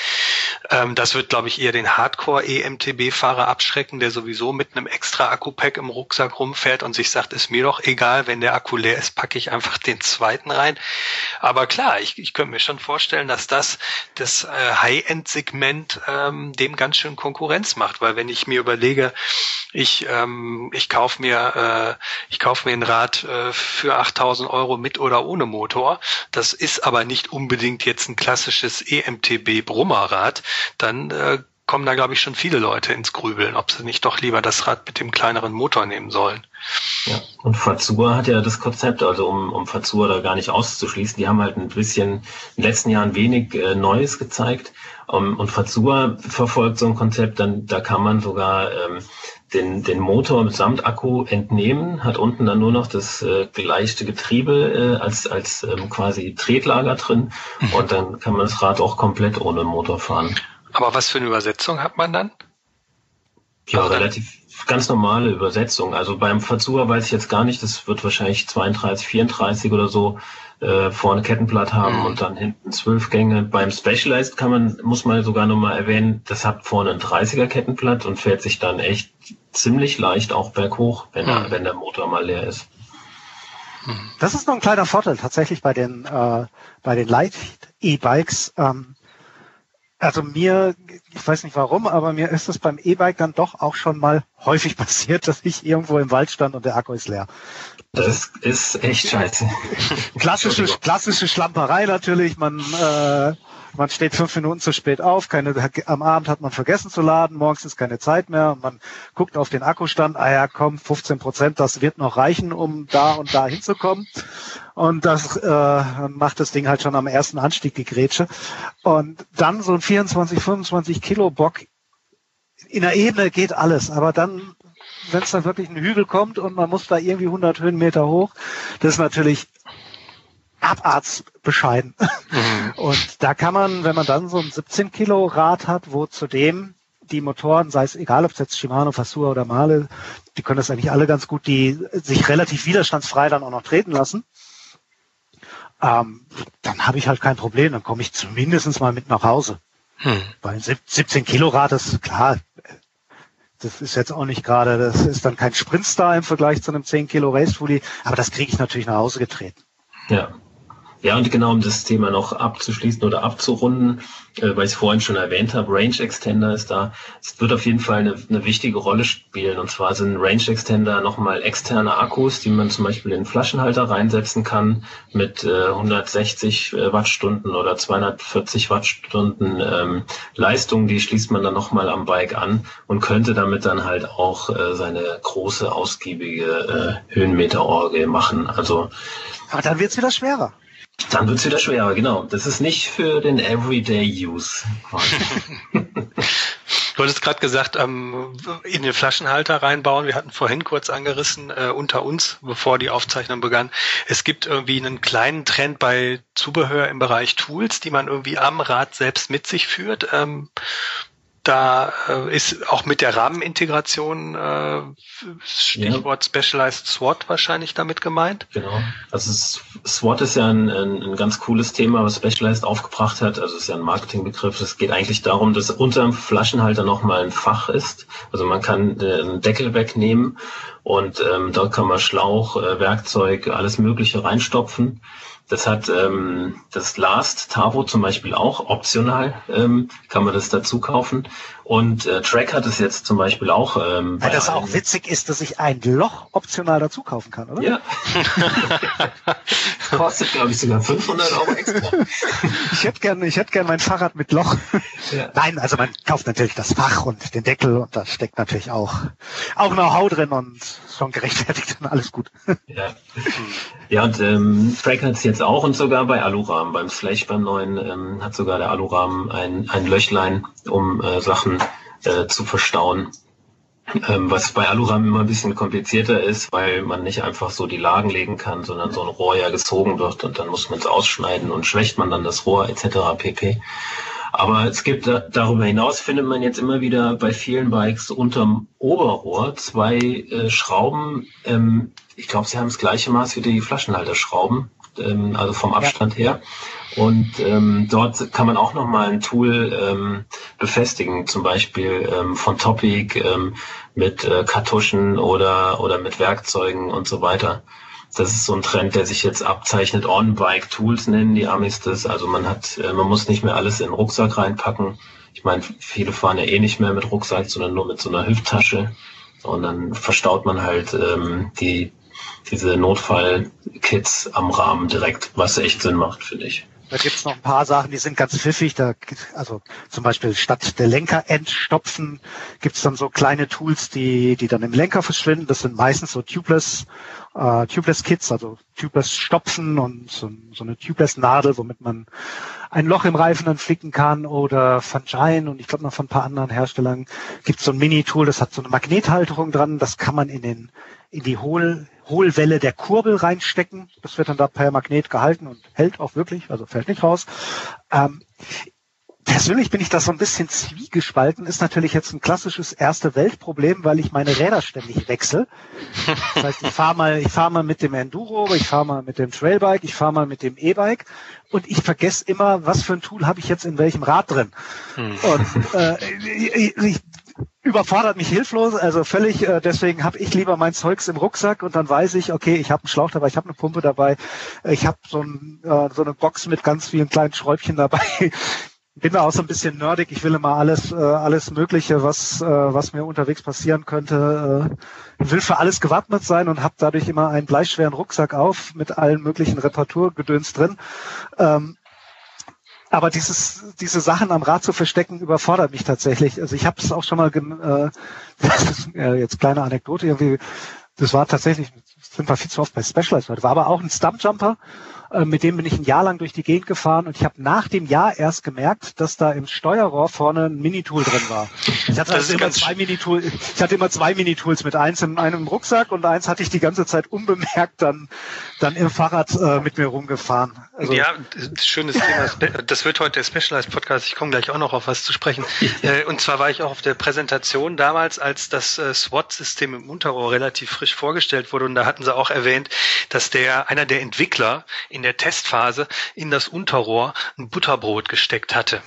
Ähm, das wird, glaube ich, eher den Hardcore-EMTB-Fahrer abschrecken, der sowieso mit einem extra Akku-Pack im Rucksack rumfährt und sich sagt, ist mir doch egal, wenn der Akku leer ist, packe ich einfach den zweiten rein. Aber klar, ich, ich könnte mir schon vorstellen, vorstellen, dass das das äh, High-End-Segment ähm, dem ganz schön Konkurrenz macht, weil wenn ich mir überlege, ich ähm, ich kaufe mir äh, ich kaufe mir ein Rad äh, für 8000 Euro mit oder ohne Motor, das ist aber nicht unbedingt jetzt ein klassisches EMTB Brummerrad, dann äh, kommen da, glaube ich, schon viele Leute ins Grübeln, ob sie nicht doch lieber das Rad mit dem kleineren Motor nehmen sollen. Ja, und Fazua hat ja das Konzept, also um, um Fazua da gar nicht auszuschließen, die haben halt ein bisschen in den letzten Jahren wenig äh, Neues gezeigt. Um, und Fazua verfolgt so ein Konzept, dann da kann man sogar ähm, den, den Motor samt Akku entnehmen, hat unten dann nur noch das äh, geleichte Getriebe äh, als, als ähm, quasi Tretlager drin mhm. und dann kann man das Rad auch komplett ohne Motor fahren. Aber was für eine Übersetzung hat man dann? Ja, also relativ ganz normale Übersetzung. Also beim Fazua weiß ich jetzt gar nicht, das wird wahrscheinlich 32, 34 oder so äh, vorne Kettenblatt haben mhm. und dann hinten zwölf Gänge. Beim Specialized kann man, muss man sogar nochmal erwähnen, das hat vorne ein 30er Kettenblatt und fährt sich dann echt ziemlich leicht auch berghoch, wenn, mhm. der, wenn der Motor mal leer ist. Mhm. Das ist noch ein kleiner Vorteil tatsächlich bei den, äh, bei den Light-E-Bikes. Ähm, also mir, ich weiß nicht warum, aber mir ist es beim E-Bike dann doch auch schon mal häufig [laughs] passiert, dass ich irgendwo im Wald stand und der Akku ist leer. Das ist echt scheiße. [laughs] Klassische, klassische Schlamperei natürlich. Man äh, man steht fünf Minuten zu spät auf, keine, am Abend hat man vergessen zu laden, morgens ist keine Zeit mehr man guckt auf den Akkustand, ah ja, komm, 15 Prozent, das wird noch reichen, um da und da hinzukommen. Und das äh, macht das Ding halt schon am ersten Anstieg die Grätsche. Und dann so ein 24, 25 Kilo Bock in der Ebene geht alles, aber dann wenn es dann wirklich ein Hügel kommt und man muss da irgendwie 100 Höhenmeter hoch, das ist natürlich abartsbescheiden. Mhm. Und da kann man, wenn man dann so ein 17 Kilo Rad hat, wo zudem die Motoren, sei es egal, ob es jetzt Shimano, Fasua oder Male, die können das eigentlich alle ganz gut, die sich relativ widerstandsfrei dann auch noch treten lassen. Ähm, dann habe ich halt kein Problem, dann komme ich zumindest mal mit nach Hause. Hm. Bei einem 17 Kilo Rad ist klar, das ist jetzt auch nicht gerade, das ist dann kein Sprintstar im Vergleich zu einem 10 Kilo Race Fully, aber das kriege ich natürlich nach Hause getreten. Ja, ja, und genau um das Thema noch abzuschließen oder abzurunden, äh, weil ich es vorhin schon erwähnt habe, Range Extender ist da. Es wird auf jeden Fall eine, eine wichtige Rolle spielen. Und zwar sind Range Extender nochmal externe Akkus, die man zum Beispiel in Flaschenhalter reinsetzen kann mit äh, 160 äh, Wattstunden oder 240 Wattstunden ähm, Leistung. Die schließt man dann nochmal am Bike an und könnte damit dann halt auch äh, seine große, ausgiebige äh, Höhenmeterorgel machen. Also aber dann wird's wieder schwerer. Dann wird's wieder schwerer, genau. Das ist nicht für den Everyday Use. [laughs] Du hattest gerade gesagt, ähm, in den Flaschenhalter reinbauen. Wir hatten vorhin kurz angerissen äh, unter uns, bevor die Aufzeichnung begann. Es gibt irgendwie einen kleinen Trend bei Zubehör im Bereich Tools, die man irgendwie am Rad selbst mit sich führt. Ähm, da äh, ist auch mit der Rahmenintegration äh, Stichwort ja. Specialized SWOT wahrscheinlich damit gemeint. Genau. Also SWOT ist ja ein, ein, ein, ganz cooles Thema, was Specialized aufgebracht hat. Also es ist ja ein Marketingbegriff. Es geht eigentlich darum, dass unter dem Flaschenhalter nochmal ein Fach ist. Also man kann den Deckel wegnehmen und ähm, dort kann man Schlauch, äh, Werkzeug, alles Mögliche reinstopfen. Das hat ähm, das Last Tavo zum Beispiel auch optional, ähm, kann man das dazu kaufen. Und äh, Track hat es jetzt zum Beispiel auch. Ähm, Weil das auch witzig ist, dass ich ein Loch optional dazu kaufen kann, oder? Ja. [laughs] Kostet, glaube ich, sogar 500 Euro extra. [laughs] ich hätte gern, ich hätte gern mein Fahrrad mit Loch. Ja. Nein, also man kauft natürlich das Fach und den Deckel und da steckt natürlich auch, auch Know-how drin und schon gerechtfertigt und alles gut. Ja, [laughs] ja und ähm, Track hat es jetzt auch und sogar bei Alurahmen. Beim Slash beim neuen ähm, hat sogar der Alurahmen ein, ein Löchlein, um äh, Sachen äh, zu verstauen. Ähm, was bei Aluram immer ein bisschen komplizierter ist, weil man nicht einfach so die Lagen legen kann, sondern so ein Rohr ja gezogen wird und dann muss man es ausschneiden und schwächt man dann das Rohr etc. pp. Aber es gibt darüber hinaus findet man jetzt immer wieder bei vielen Bikes unterm Oberrohr zwei äh, Schrauben. Ähm, ich glaube, sie haben das gleiche Maß wie die Flaschenhalterschrauben, ähm, also vom Abstand ja. her. Und ähm, dort kann man auch nochmal ein Tool ähm, befestigen, zum Beispiel ähm, von Topic ähm, mit äh, Kartuschen oder, oder mit Werkzeugen und so weiter. Das ist so ein Trend, der sich jetzt abzeichnet. On-Bike-Tools nennen die Amis das. Also man hat, äh, man muss nicht mehr alles in den Rucksack reinpacken. Ich meine, viele fahren ja eh nicht mehr mit Rucksack, sondern nur mit so einer Hüfttasche. Und dann verstaut man halt ähm, die, diese Notfall-Kits am Rahmen direkt, was echt Sinn macht, finde ich. Da gibt's noch ein paar Sachen, die sind ganz pfiffig. Da, also zum Beispiel statt der Lenker entstopfen gibt's dann so kleine Tools, die, die dann im Lenker verschwinden. Das sind meistens so tubeless, äh, tubeless Kits, also tubeless Stopfen und so, so eine tubeless Nadel, womit man ein Loch im Reifen dann flicken kann oder von Giant und ich glaube noch von ein paar anderen Herstellern gibt's so ein Mini-Tool, das hat so eine Magnethalterung dran. Das kann man in den in die Hohl, Hohlwelle der Kurbel reinstecken. Das wird dann da per Magnet gehalten und hält auch wirklich, also fällt nicht raus. Ähm, persönlich bin ich da so ein bisschen zwiegespalten. Ist natürlich jetzt ein klassisches erste Weltproblem, weil ich meine Räder ständig wechsle. Das heißt, ich fahre mal, ich fahre mal mit dem Enduro, ich fahre mal mit dem Trailbike, ich fahre mal mit dem E-Bike und ich vergesse immer, was für ein Tool habe ich jetzt in welchem Rad drin. Hm. Und äh, ich, ich überfordert mich hilflos, also völlig, äh, deswegen habe ich lieber mein Zeugs im Rucksack und dann weiß ich, okay, ich habe einen Schlauch dabei, ich habe eine Pumpe dabei, ich habe so, ein, äh, so eine Box mit ganz vielen kleinen Schräubchen dabei. [laughs] Bin da auch so ein bisschen nerdig, ich will immer alles, äh, alles Mögliche, was, äh, was mir unterwegs passieren könnte, äh, will für alles gewappnet sein und habe dadurch immer einen bleischweren Rucksack auf mit allen möglichen Reparaturgedöns drin. Ähm, aber dieses, diese Sachen am Rad zu verstecken, überfordert mich tatsächlich. Also ich habe es auch schon mal, äh, [laughs] jetzt kleine Anekdote, irgendwie, das war tatsächlich, sind wir viel zu oft bei Specialized heute, war aber auch ein Stumpjumper mit dem bin ich ein Jahr lang durch die Gegend gefahren und ich habe nach dem Jahr erst gemerkt, dass da im Steuerrohr vorne ein Minitool drin war. Ich hatte also immer zwei Minitools, ich hatte immer zwei Minitools mit eins in einem Rucksack und eins hatte ich die ganze Zeit unbemerkt dann, dann im Fahrrad äh, mit mir rumgefahren. Also, ja, schönes Thema. Das wird heute der Specialized Podcast. Ich komme gleich auch noch auf was zu sprechen. Äh, und zwar war ich auch auf der Präsentation damals, als das äh, SWAT-System im Unterrohr relativ frisch vorgestellt wurde. Und da hatten sie auch erwähnt, dass der einer der Entwickler in der Testphase in das Unterrohr ein Butterbrot gesteckt hatte.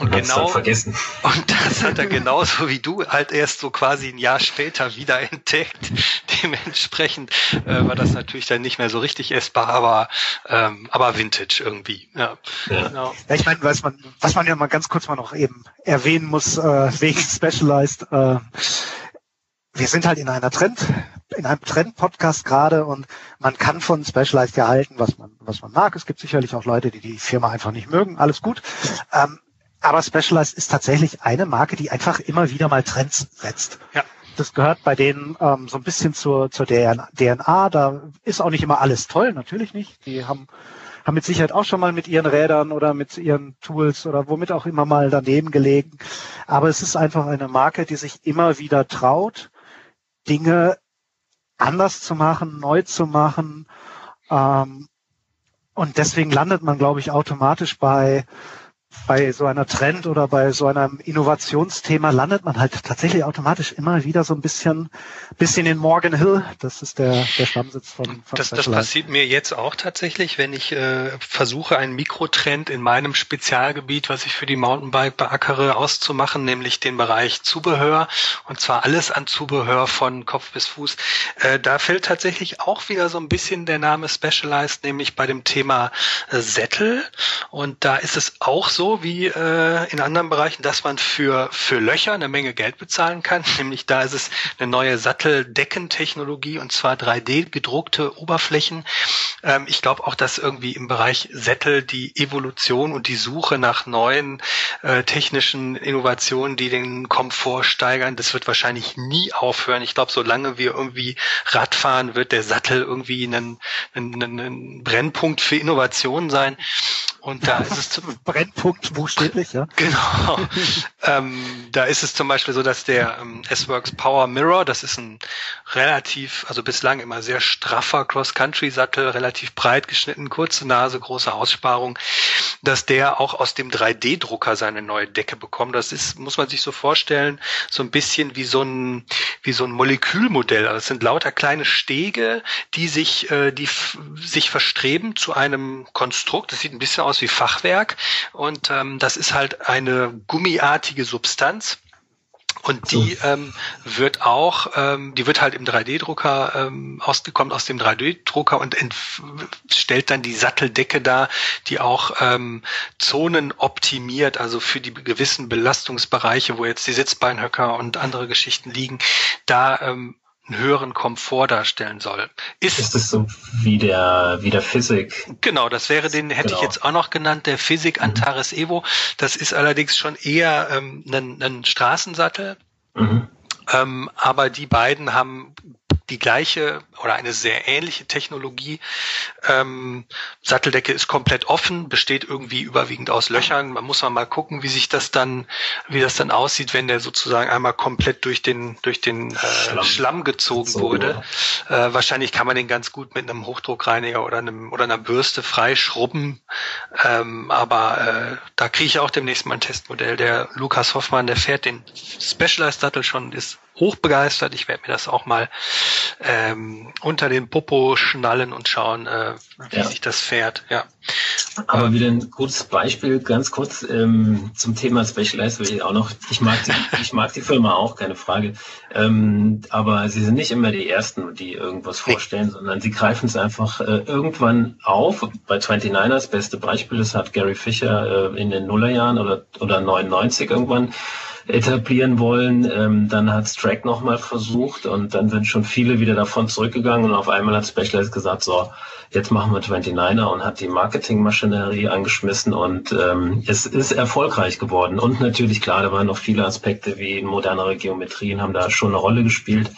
Und genau, vergessen. [laughs] und das hat er genauso wie du halt erst so quasi ein Jahr später wieder entdeckt. [laughs] Dementsprechend äh, war das natürlich dann nicht mehr so richtig essbar, aber, ähm, aber Vintage irgendwie. Ja, ja. Genau. ja ich meine, was man, was man ja mal ganz kurz mal noch eben erwähnen muss, äh, wegen [laughs] Specialized, äh, wir sind halt in einer Trend, in einem Trend-Podcast gerade und man kann von Specialized ja halten, was man, was man mag. Es gibt sicherlich auch Leute, die die Firma einfach nicht mögen. Alles gut. Ähm, aber Specialized ist tatsächlich eine Marke, die einfach immer wieder mal Trends setzt. Ja. Das gehört bei denen ähm, so ein bisschen zur, zur DNA. Da ist auch nicht immer alles toll, natürlich nicht. Die haben haben mit Sicherheit auch schon mal mit ihren Rädern oder mit ihren Tools oder womit auch immer mal daneben gelegen. Aber es ist einfach eine Marke, die sich immer wieder traut, Dinge anders zu machen, neu zu machen. Ähm, und deswegen landet man, glaube ich, automatisch bei bei so einer Trend oder bei so einem Innovationsthema landet man halt tatsächlich automatisch immer wieder so ein bisschen, bisschen in Morgan Hill. Das ist der, der Stammsitz von, von das, das passiert mir jetzt auch tatsächlich, wenn ich äh, versuche, einen Mikrotrend in meinem Spezialgebiet, was ich für die Mountainbike beackere, auszumachen, nämlich den Bereich Zubehör und zwar alles an Zubehör von Kopf bis Fuß. Äh, da fällt tatsächlich auch wieder so ein bisschen der Name Specialized, nämlich bei dem Thema äh, Sättel. Und da ist es auch so, so wie äh, in anderen Bereichen, dass man für, für Löcher eine Menge Geld bezahlen kann. [laughs] Nämlich da ist es eine neue Satteldeckentechnologie und zwar 3D gedruckte Oberflächen. Ähm, ich glaube auch, dass irgendwie im Bereich Sättel die Evolution und die Suche nach neuen äh, technischen Innovationen, die den Komfort steigern, das wird wahrscheinlich nie aufhören. Ich glaube, solange wir irgendwie Radfahren, wird der Sattel irgendwie ein, ein, ein Brennpunkt für Innovation sein. Und da ist es zum [laughs] Brennpunkt buchstäblich, ja. Genau. [laughs] ähm, da ist es zum Beispiel so, dass der ähm, S-Works Power Mirror, das ist ein relativ, also bislang immer sehr straffer Cross-Country-Sattel, relativ breit geschnitten, kurze Nase, große Aussparung, dass der auch aus dem 3D-Drucker seine neue Decke bekommt. Das ist, muss man sich so vorstellen, so ein bisschen wie so ein, wie so ein Molekülmodell. Also es sind lauter kleine Stege, die sich, äh, die sich verstreben zu einem Konstrukt. Das sieht ein bisschen aus wie Fachwerk. Und ähm, das ist halt eine gummiartige Substanz. Und die ähm, wird auch, ähm, die wird halt im 3D-Drucker ähm, ausgekommen aus dem 3D-Drucker und stellt dann die Satteldecke dar, die auch ähm, Zonen optimiert, also für die gewissen Belastungsbereiche, wo jetzt die Sitzbeinhöcker und andere Geschichten liegen, da ähm, einen höheren Komfort darstellen soll. Ist, ist das so wie der, wie der Physik? Genau, das wäre den, hätte genau. ich jetzt auch noch genannt, der Physik mhm. Antares mhm. Evo. Das ist allerdings schon eher ähm, ein, ein Straßensattel. Mhm. Ähm, aber die beiden haben die gleiche oder eine sehr ähnliche Technologie. Ähm, Satteldecke ist komplett offen, besteht irgendwie überwiegend aus Löchern. Man muss mal gucken, wie sich das dann, wie das dann aussieht, wenn der sozusagen einmal komplett durch den durch den äh, Schlamm. Schlamm gezogen so, wurde. Ja. Äh, wahrscheinlich kann man den ganz gut mit einem Hochdruckreiniger oder einem oder einer Bürste freischrubben. Ähm, aber äh, da kriege ich auch demnächst mal ein Testmodell. Der Lukas Hoffmann, der fährt den Specialized Sattel schon, ist hochbegeistert. Ich werde mir das auch mal ähm, unter den Popo schnallen und schauen, äh, wie ja. sich das fährt. Ja. Aber wieder ein gutes Beispiel, ganz kurz ähm, zum Thema Specialized will ich auch noch. Ich mag die, [laughs] ich mag die Firma auch, keine Frage. Ähm, aber sie sind nicht immer die ersten, die irgendwas vorstellen, sondern sie greifen es einfach äh, irgendwann auf. Bei 29ers, beste Beispiel, das hat Gary Fischer äh, in den Nullerjahren oder, oder 99 irgendwann etablieren wollen. Ähm, dann hat Strack nochmal versucht und dann sind schon viele wieder davon zurückgegangen und auf einmal hat Specialized gesagt, so, jetzt machen wir 29er und hat die Marketingmaschinerie angeschmissen und ähm, es ist erfolgreich geworden. Und natürlich, klar, da waren noch viele Aspekte wie modernere Geometrien haben da schon eine Rolle gespielt.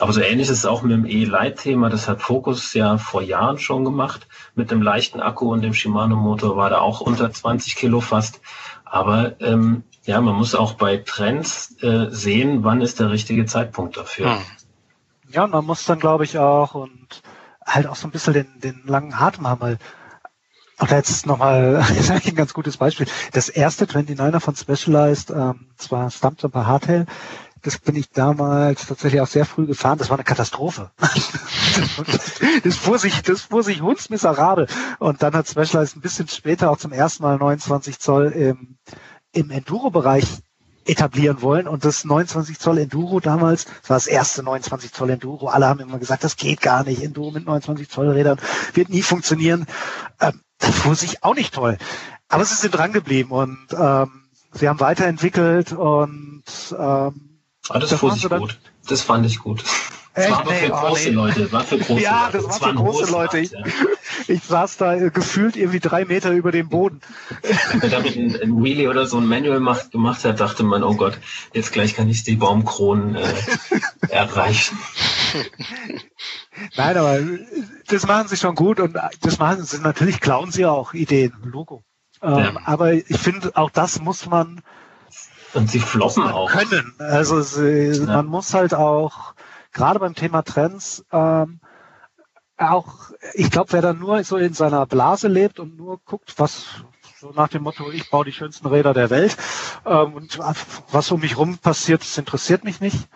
Aber so ähnlich ist es auch mit dem E-Light-Thema. Das hat Focus ja vor Jahren schon gemacht. Mit dem leichten Akku und dem Shimano-Motor war da auch unter 20 Kilo fast. Aber ähm, ja, man muss auch bei Trends äh, sehen, wann ist der richtige Zeitpunkt dafür. Hm. Ja, und man muss dann, glaube ich, auch und halt auch so ein bisschen den, den langen Atem haben, weil auch da jetzt nochmal [laughs] ein ganz gutes Beispiel. Das erste 29er von Specialized, ähm, zwar Stumpjumper Hardtail, das bin ich damals tatsächlich auch sehr früh gefahren. Das war eine Katastrophe. [laughs] das fuhr sich, das fuhr sich hundsmiserabel. Und dann hat Specialized ein bisschen später auch zum ersten Mal 29 Zoll im im Enduro-Bereich etablieren wollen. Und das 29 Zoll Enduro damals, das war das erste 29 Zoll Enduro. Alle haben immer gesagt, das geht gar nicht. Enduro mit 29 Zoll Rädern wird nie funktionieren. Ähm, das fuhr sich auch nicht toll. Aber sie sind dran geblieben und ähm, sie haben weiterentwickelt und ähm, ah, das, das fuhr sich gut. Das fand ich gut. Das war aber nee, für oh, große nee. Leute. War für [laughs] große ja, Leute. das war für große Leute. Ja. Ich saß da gefühlt irgendwie drei Meter über dem Boden. Wenn man damit ein, ein Wheelie oder so ein Manual macht, gemacht hat, dachte man, oh Gott, jetzt gleich kann ich die Baumkronen äh, [laughs] erreichen. Nein, aber das machen sie schon gut und das machen sie natürlich klauen sie auch Ideen, Logo. Ähm, ja. Aber ich finde, auch das muss man und sie floppen auch können. Also sie, ja. man muss halt auch gerade beim Thema Trends ähm, auch, ich glaube, wer da nur so in seiner Blase lebt und nur guckt, was so nach dem Motto, ich baue die schönsten Räder der Welt ähm, und was um mich rum passiert, das interessiert mich nicht.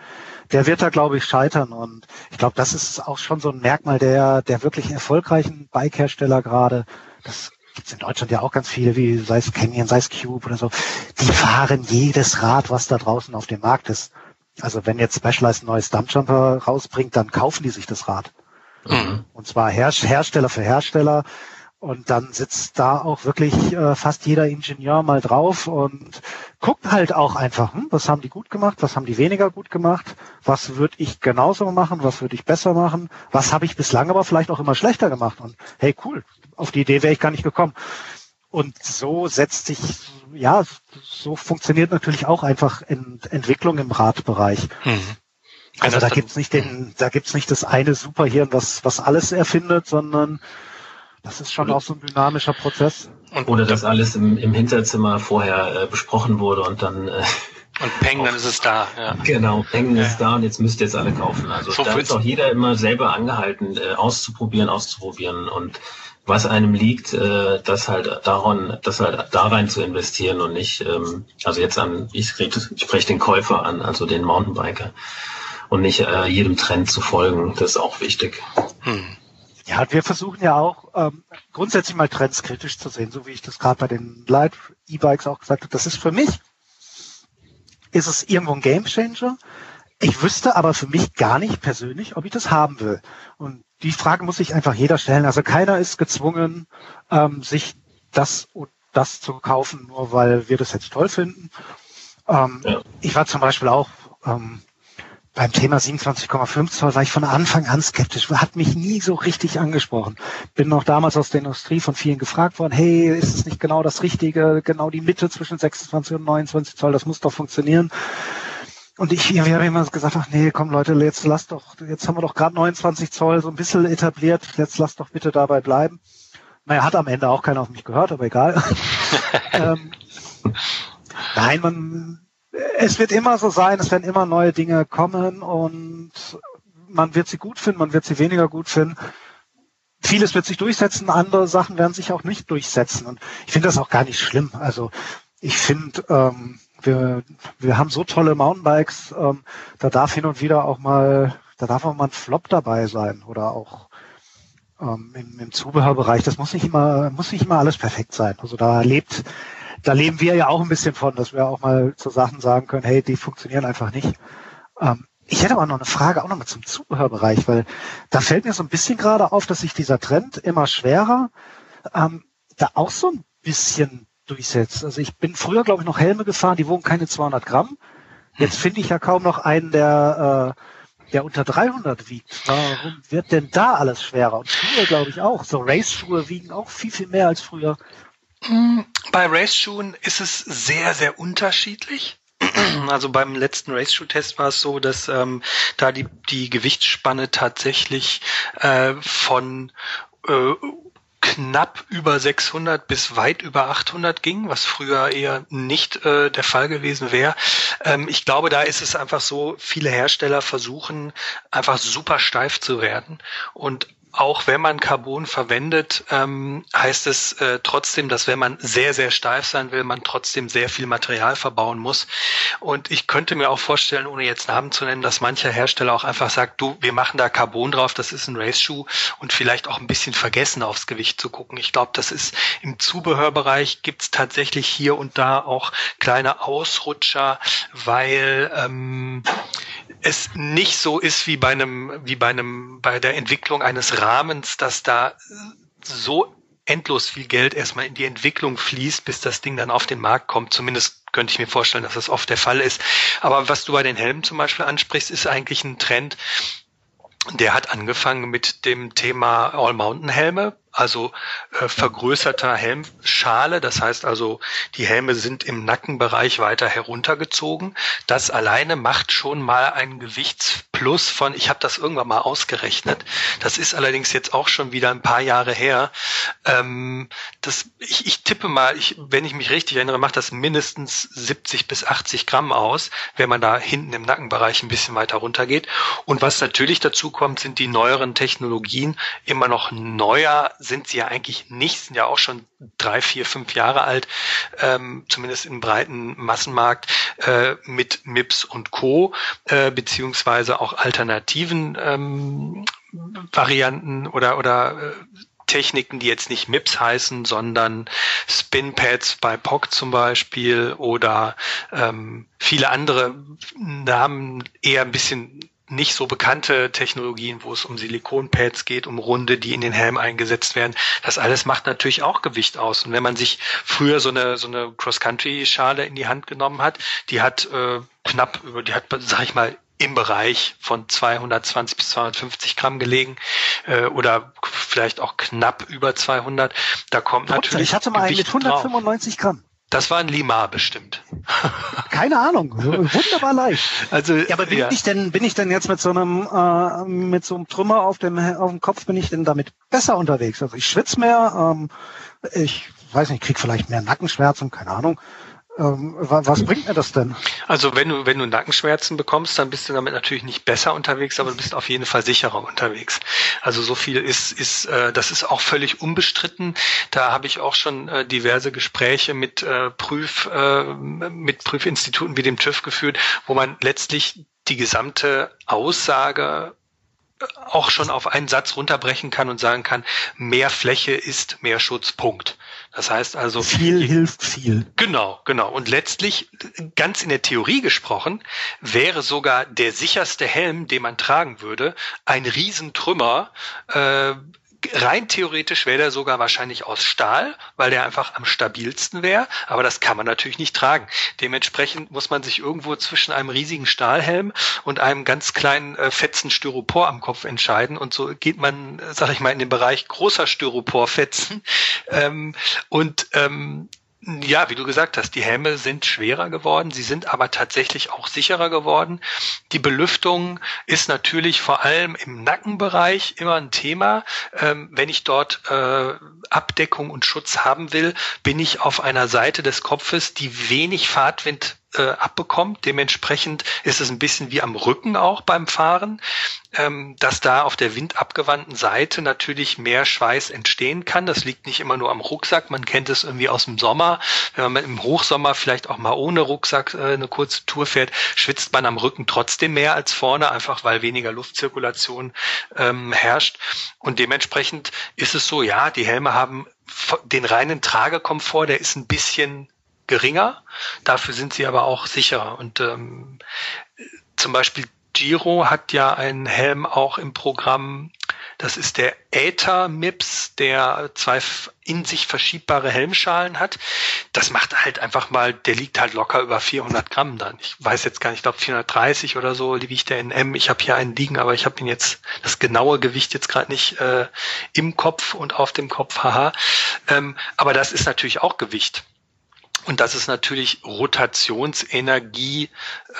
Der wird da, glaube ich, scheitern. Und ich glaube, das ist auch schon so ein Merkmal der, der wirklich erfolgreichen Bike-Hersteller gerade. Das gibt's in Deutschland ja auch ganz viele, wie sei es Canyon, sei es Cube oder so. Die fahren jedes Rad, was da draußen auf dem Markt ist. Also wenn jetzt Specialized ein neues Dumpjumper rausbringt, dann kaufen die sich das Rad. Mhm. Und zwar Her Hersteller für Hersteller. Und dann sitzt da auch wirklich äh, fast jeder Ingenieur mal drauf und guckt halt auch einfach, hm, was haben die gut gemacht, was haben die weniger gut gemacht, was würde ich genauso machen, was würde ich besser machen, was habe ich bislang aber vielleicht auch immer schlechter gemacht. Und hey, cool, auf die Idee wäre ich gar nicht gekommen. Und so setzt sich, ja, so funktioniert natürlich auch einfach Ent Entwicklung im Radbereich. Mhm. Also da gibt's nicht den, da gibt's nicht das eine Superhirn, was, was alles erfindet, sondern das ist schon auch so ein dynamischer Prozess. Und Oder dass alles im, im Hinterzimmer vorher äh, besprochen wurde und dann äh, und Peng, dann [laughs] ist es da. Ja. Genau, Peng ja. ist da und jetzt müsst ihr es alle kaufen. Also so da ist auch jeder immer selber angehalten, äh, auszuprobieren, auszuprobieren und was einem liegt, äh, das halt daran, das halt da rein zu investieren und nicht, ähm, also jetzt an, ich, ich spreche den Käufer an, also den Mountainbiker und nicht äh, jedem Trend zu folgen. Das ist auch wichtig. Hm. Ja, wir versuchen ja auch ähm, grundsätzlich mal Trends kritisch zu sehen, so wie ich das gerade bei den Light E-Bikes auch gesagt habe. Das ist für mich ist es irgendwo ein Gamechanger. Ich wüsste aber für mich gar nicht persönlich, ob ich das haben will. Und die Frage muss sich einfach jeder stellen. Also keiner ist gezwungen, ähm, sich das und das zu kaufen, nur weil wir das jetzt toll finden. Ähm, ja. Ich war zum Beispiel auch ähm, beim Thema 27,5 Zoll war ich von Anfang an skeptisch, hat mich nie so richtig angesprochen. Bin noch damals aus der Industrie von vielen gefragt worden, hey, ist es nicht genau das Richtige, genau die Mitte zwischen 26 und 29 Zoll, das muss doch funktionieren. Und ich, wir haben immer gesagt, ach nee, komm Leute, jetzt lass doch, jetzt haben wir doch gerade 29 Zoll so ein bisschen etabliert, jetzt lass doch bitte dabei bleiben. Naja, hat am Ende auch keiner auf mich gehört, aber egal. [laughs] ähm, nein, man, es wird immer so sein, es werden immer neue Dinge kommen und man wird sie gut finden, man wird sie weniger gut finden. Vieles wird sich durchsetzen, andere Sachen werden sich auch nicht durchsetzen. Und ich finde das auch gar nicht schlimm. Also ich finde, ähm, wir, wir haben so tolle Mountainbikes, ähm, da darf hin und wieder auch mal, da darf auch mal ein Flop dabei sein oder auch ähm, im, im Zubehörbereich. Das muss nicht immer, muss nicht immer alles perfekt sein. Also da lebt da leben wir ja auch ein bisschen von, dass wir auch mal zu Sachen sagen können, hey, die funktionieren einfach nicht. Ähm, ich hätte aber noch eine Frage auch nochmal zum Zubehörbereich, weil da fällt mir so ein bisschen gerade auf, dass sich dieser Trend immer schwerer ähm, da auch so ein bisschen durchsetzt. Also ich bin früher, glaube ich, noch Helme gefahren, die wogen keine 200 Gramm. Jetzt hm. finde ich ja kaum noch einen, der, äh, der unter 300 wiegt. Warum wird denn da alles schwerer? Und Schuhe, glaube ich, auch. So Race-Schuhe wiegen auch viel, viel mehr als früher. Bei Race-Schuhen ist es sehr, sehr unterschiedlich. [clears throat] Also beim letzten Race-Shoe-Test war es so, dass ähm, da die, die Gewichtsspanne tatsächlich äh, von äh, knapp über 600 bis weit über 800 ging, was früher eher nicht äh, der Fall gewesen wäre. Ähm, ich glaube, da ist es einfach so, viele Hersteller versuchen einfach super steif zu werden und auch wenn man Carbon verwendet, ähm, heißt es äh, trotzdem, dass wenn man sehr, sehr steif sein will, man trotzdem sehr viel Material verbauen muss. Und ich könnte mir auch vorstellen, ohne jetzt Namen zu nennen, dass mancher Hersteller auch einfach sagt, du, wir machen da Carbon drauf, das ist ein Race-Schuh und vielleicht auch ein bisschen vergessen aufs Gewicht zu gucken. Ich glaube, das ist im Zubehörbereich gibt's tatsächlich hier und da auch kleine Ausrutscher, weil ähm, es nicht so ist wie bei einem, wie bei einem, bei der Entwicklung eines Rahmens, dass da so endlos viel Geld erstmal in die Entwicklung fließt, bis das Ding dann auf den Markt kommt. Zumindest könnte ich mir vorstellen, dass das oft der Fall ist. Aber was du bei den Helmen zum Beispiel ansprichst, ist eigentlich ein Trend, der hat angefangen mit dem Thema All-Mountain-Helme also äh, vergrößerter Helmschale. Das heißt also, die Helme sind im Nackenbereich weiter heruntergezogen. Das alleine macht schon mal ein Gewichtsplus von, ich habe das irgendwann mal ausgerechnet. Das ist allerdings jetzt auch schon wieder ein paar Jahre her. Ähm, das, ich, ich tippe mal, ich, wenn ich mich richtig erinnere, macht das mindestens 70 bis 80 Gramm aus, wenn man da hinten im Nackenbereich ein bisschen weiter runtergeht. Und was natürlich dazu kommt, sind die neueren Technologien immer noch neuer sind sie ja eigentlich nicht, sind ja auch schon drei, vier, fünf Jahre alt, ähm, zumindest im breiten Massenmarkt äh, mit MIPS und Co., äh, beziehungsweise auch alternativen ähm, Varianten oder, oder äh, Techniken, die jetzt nicht MIPS heißen, sondern Spinpads bei POC zum Beispiel oder ähm, viele andere Namen eher ein bisschen nicht so bekannte Technologien, wo es um Silikonpads geht, um Runde, die in den Helm eingesetzt werden. Das alles macht natürlich auch Gewicht aus. Und wenn man sich früher so eine, so eine Cross-Country-Schale in die Hand genommen hat, die hat äh, knapp über, die hat, sag ich mal, im Bereich von 220 bis 250 Gramm gelegen äh, oder vielleicht auch knapp über 200. Da kommt Trotzdem, natürlich Ich hatte mal Gewicht einen mit 195 drauf. Gramm. Das war ein Limar bestimmt. [laughs] Keine Ahnung, wunderbar leicht. Also, ja, aber bin ja. ich denn, bin ich denn jetzt mit so einem, äh, mit so einem Trümmer auf dem, auf dem Kopf, bin ich denn damit besser unterwegs? Also ich schwitze mehr, ähm, ich weiß nicht, krieg vielleicht mehr Nackenschmerzen, keine Ahnung. Ähm, was bringt mir das denn? Also wenn du, wenn du Nackenschmerzen bekommst, dann bist du damit natürlich nicht besser unterwegs, aber du bist auf jeden Fall sicherer unterwegs. Also so viel ist, ist äh, das ist auch völlig unbestritten. Da habe ich auch schon äh, diverse Gespräche mit äh, Prüf, äh, mit Prüfinstituten wie dem TÜV geführt, wo man letztlich die gesamte Aussage auch schon auf einen Satz runterbrechen kann und sagen kann, mehr Fläche ist mehr Schutz, Punkt. Das heißt also. Viel hilft viel. Genau, genau. Und letztlich, ganz in der Theorie gesprochen, wäre sogar der sicherste Helm, den man tragen würde, ein Riesentrümmer, äh, rein theoretisch wäre der sogar wahrscheinlich aus Stahl, weil der einfach am stabilsten wäre, aber das kann man natürlich nicht tragen. Dementsprechend muss man sich irgendwo zwischen einem riesigen Stahlhelm und einem ganz kleinen äh, fetzen Styropor am Kopf entscheiden und so geht man, sag ich mal, in den Bereich großer Styroporfetzen ähm, und ähm, ja, wie du gesagt hast, die Helme sind schwerer geworden, sie sind aber tatsächlich auch sicherer geworden. Die Belüftung ist natürlich vor allem im Nackenbereich immer ein Thema. Ähm, wenn ich dort äh, Abdeckung und Schutz haben will, bin ich auf einer Seite des Kopfes, die wenig Fahrtwind äh, abbekommt. Dementsprechend ist es ein bisschen wie am Rücken auch beim Fahren, ähm, dass da auf der windabgewandten Seite natürlich mehr Schweiß entstehen kann. Das liegt nicht immer nur am Rucksack. Man kennt es irgendwie aus dem Sommer. Wenn man im Hochsommer vielleicht auch mal ohne Rucksack äh, eine kurze Tour fährt, schwitzt man am Rücken trotzdem mehr als vorne, einfach weil weniger Luftzirkulation ähm, herrscht. Und dementsprechend ist es so, ja, die Helme haben den reinen Tragekomfort, der ist ein bisschen geringer. Dafür sind sie aber auch sicherer. Und ähm, zum Beispiel Giro hat ja einen Helm auch im Programm. Das ist der Aether MIPS, der zwei in sich verschiebbare Helmschalen hat. Das macht halt einfach mal, der liegt halt locker über 400 Gramm dann. Ich weiß jetzt gar nicht, ich glaube 430 oder so wiegt der in M. Ich habe hier einen liegen, aber ich habe ihn jetzt, das genaue Gewicht jetzt gerade nicht äh, im Kopf und auf dem Kopf, haha. Ähm, aber das ist natürlich auch Gewicht. Und das ist natürlich Rotationsenergie.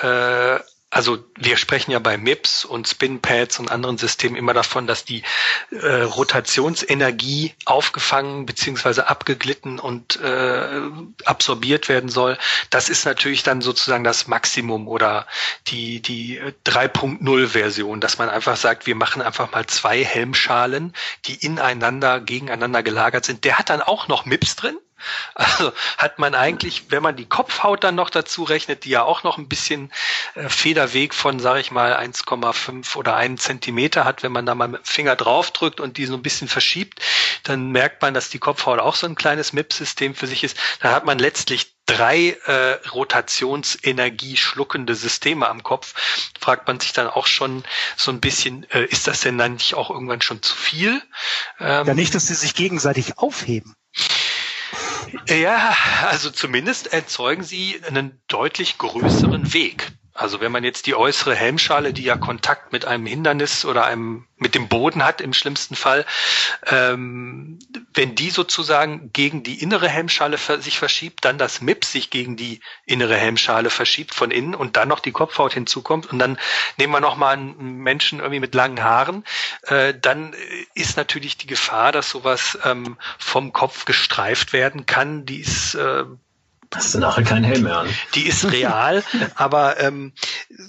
Äh, also wir sprechen ja bei MIPS und Spinpads und anderen Systemen immer davon, dass die äh, Rotationsenergie aufgefangen beziehungsweise abgeglitten und äh, absorbiert werden soll. Das ist natürlich dann sozusagen das Maximum oder die, die 3.0 Version, dass man einfach sagt, wir machen einfach mal zwei Helmschalen, die ineinander, gegeneinander gelagert sind. Der hat dann auch noch MIPS drin also hat man eigentlich, wenn man die Kopfhaut dann noch dazu rechnet, die ja auch noch ein bisschen äh, Federweg von, sage ich mal, 1,5 oder 1 Zentimeter hat, wenn man da mal mit dem Finger draufdrückt und die so ein bisschen verschiebt, dann merkt man, dass die Kopfhaut auch so ein kleines MIP-System für sich ist. Dann hat man letztlich drei äh, Rotationsenergie schluckende Systeme am Kopf. Fragt man sich dann auch schon so ein bisschen, äh, ist das denn dann nicht auch irgendwann schon zu viel? Ähm, ja, nicht, dass sie sich gegenseitig aufheben. Ja, also zumindest erzeugen sie einen deutlich größeren Weg. Also wenn man jetzt die äußere Helmschale, die ja Kontakt mit einem Hindernis oder einem mit dem Boden hat im schlimmsten Fall, ähm, wenn die sozusagen gegen die innere Helmschale sich verschiebt, dann das MIP sich gegen die innere Helmschale verschiebt von innen und dann noch die Kopfhaut hinzukommt und dann nehmen wir noch mal einen Menschen irgendwie mit langen Haaren, äh, dann ist natürlich die Gefahr, dass sowas ähm, vom Kopf gestreift werden kann, die ist äh, Hast du nachher keinen Helm mehr an. Die ist real, [laughs] aber ähm,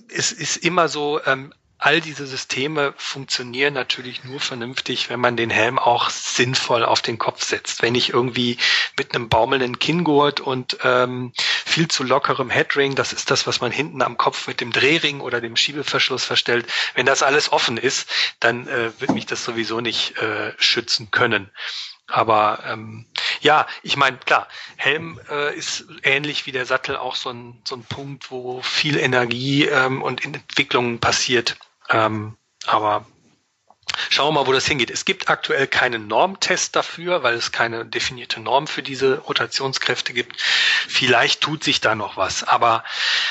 es ist immer so, ähm, all diese Systeme funktionieren natürlich nur vernünftig, wenn man den Helm auch sinnvoll auf den Kopf setzt. Wenn ich irgendwie mit einem baumelnden Kinngurt und ähm, viel zu lockerem Headring, das ist das, was man hinten am Kopf mit dem Drehring oder dem Schiebeverschluss verstellt, wenn das alles offen ist, dann äh, wird mich das sowieso nicht äh, schützen können. Aber ähm, ja, ich meine, klar, Helm äh, ist ähnlich wie der Sattel auch so ein, so ein Punkt, wo viel Energie ähm, und Entwicklung passiert. Ähm, aber Schauen wir mal, wo das hingeht. Es gibt aktuell keinen Normtest dafür, weil es keine definierte Norm für diese Rotationskräfte gibt. Vielleicht tut sich da noch was. Aber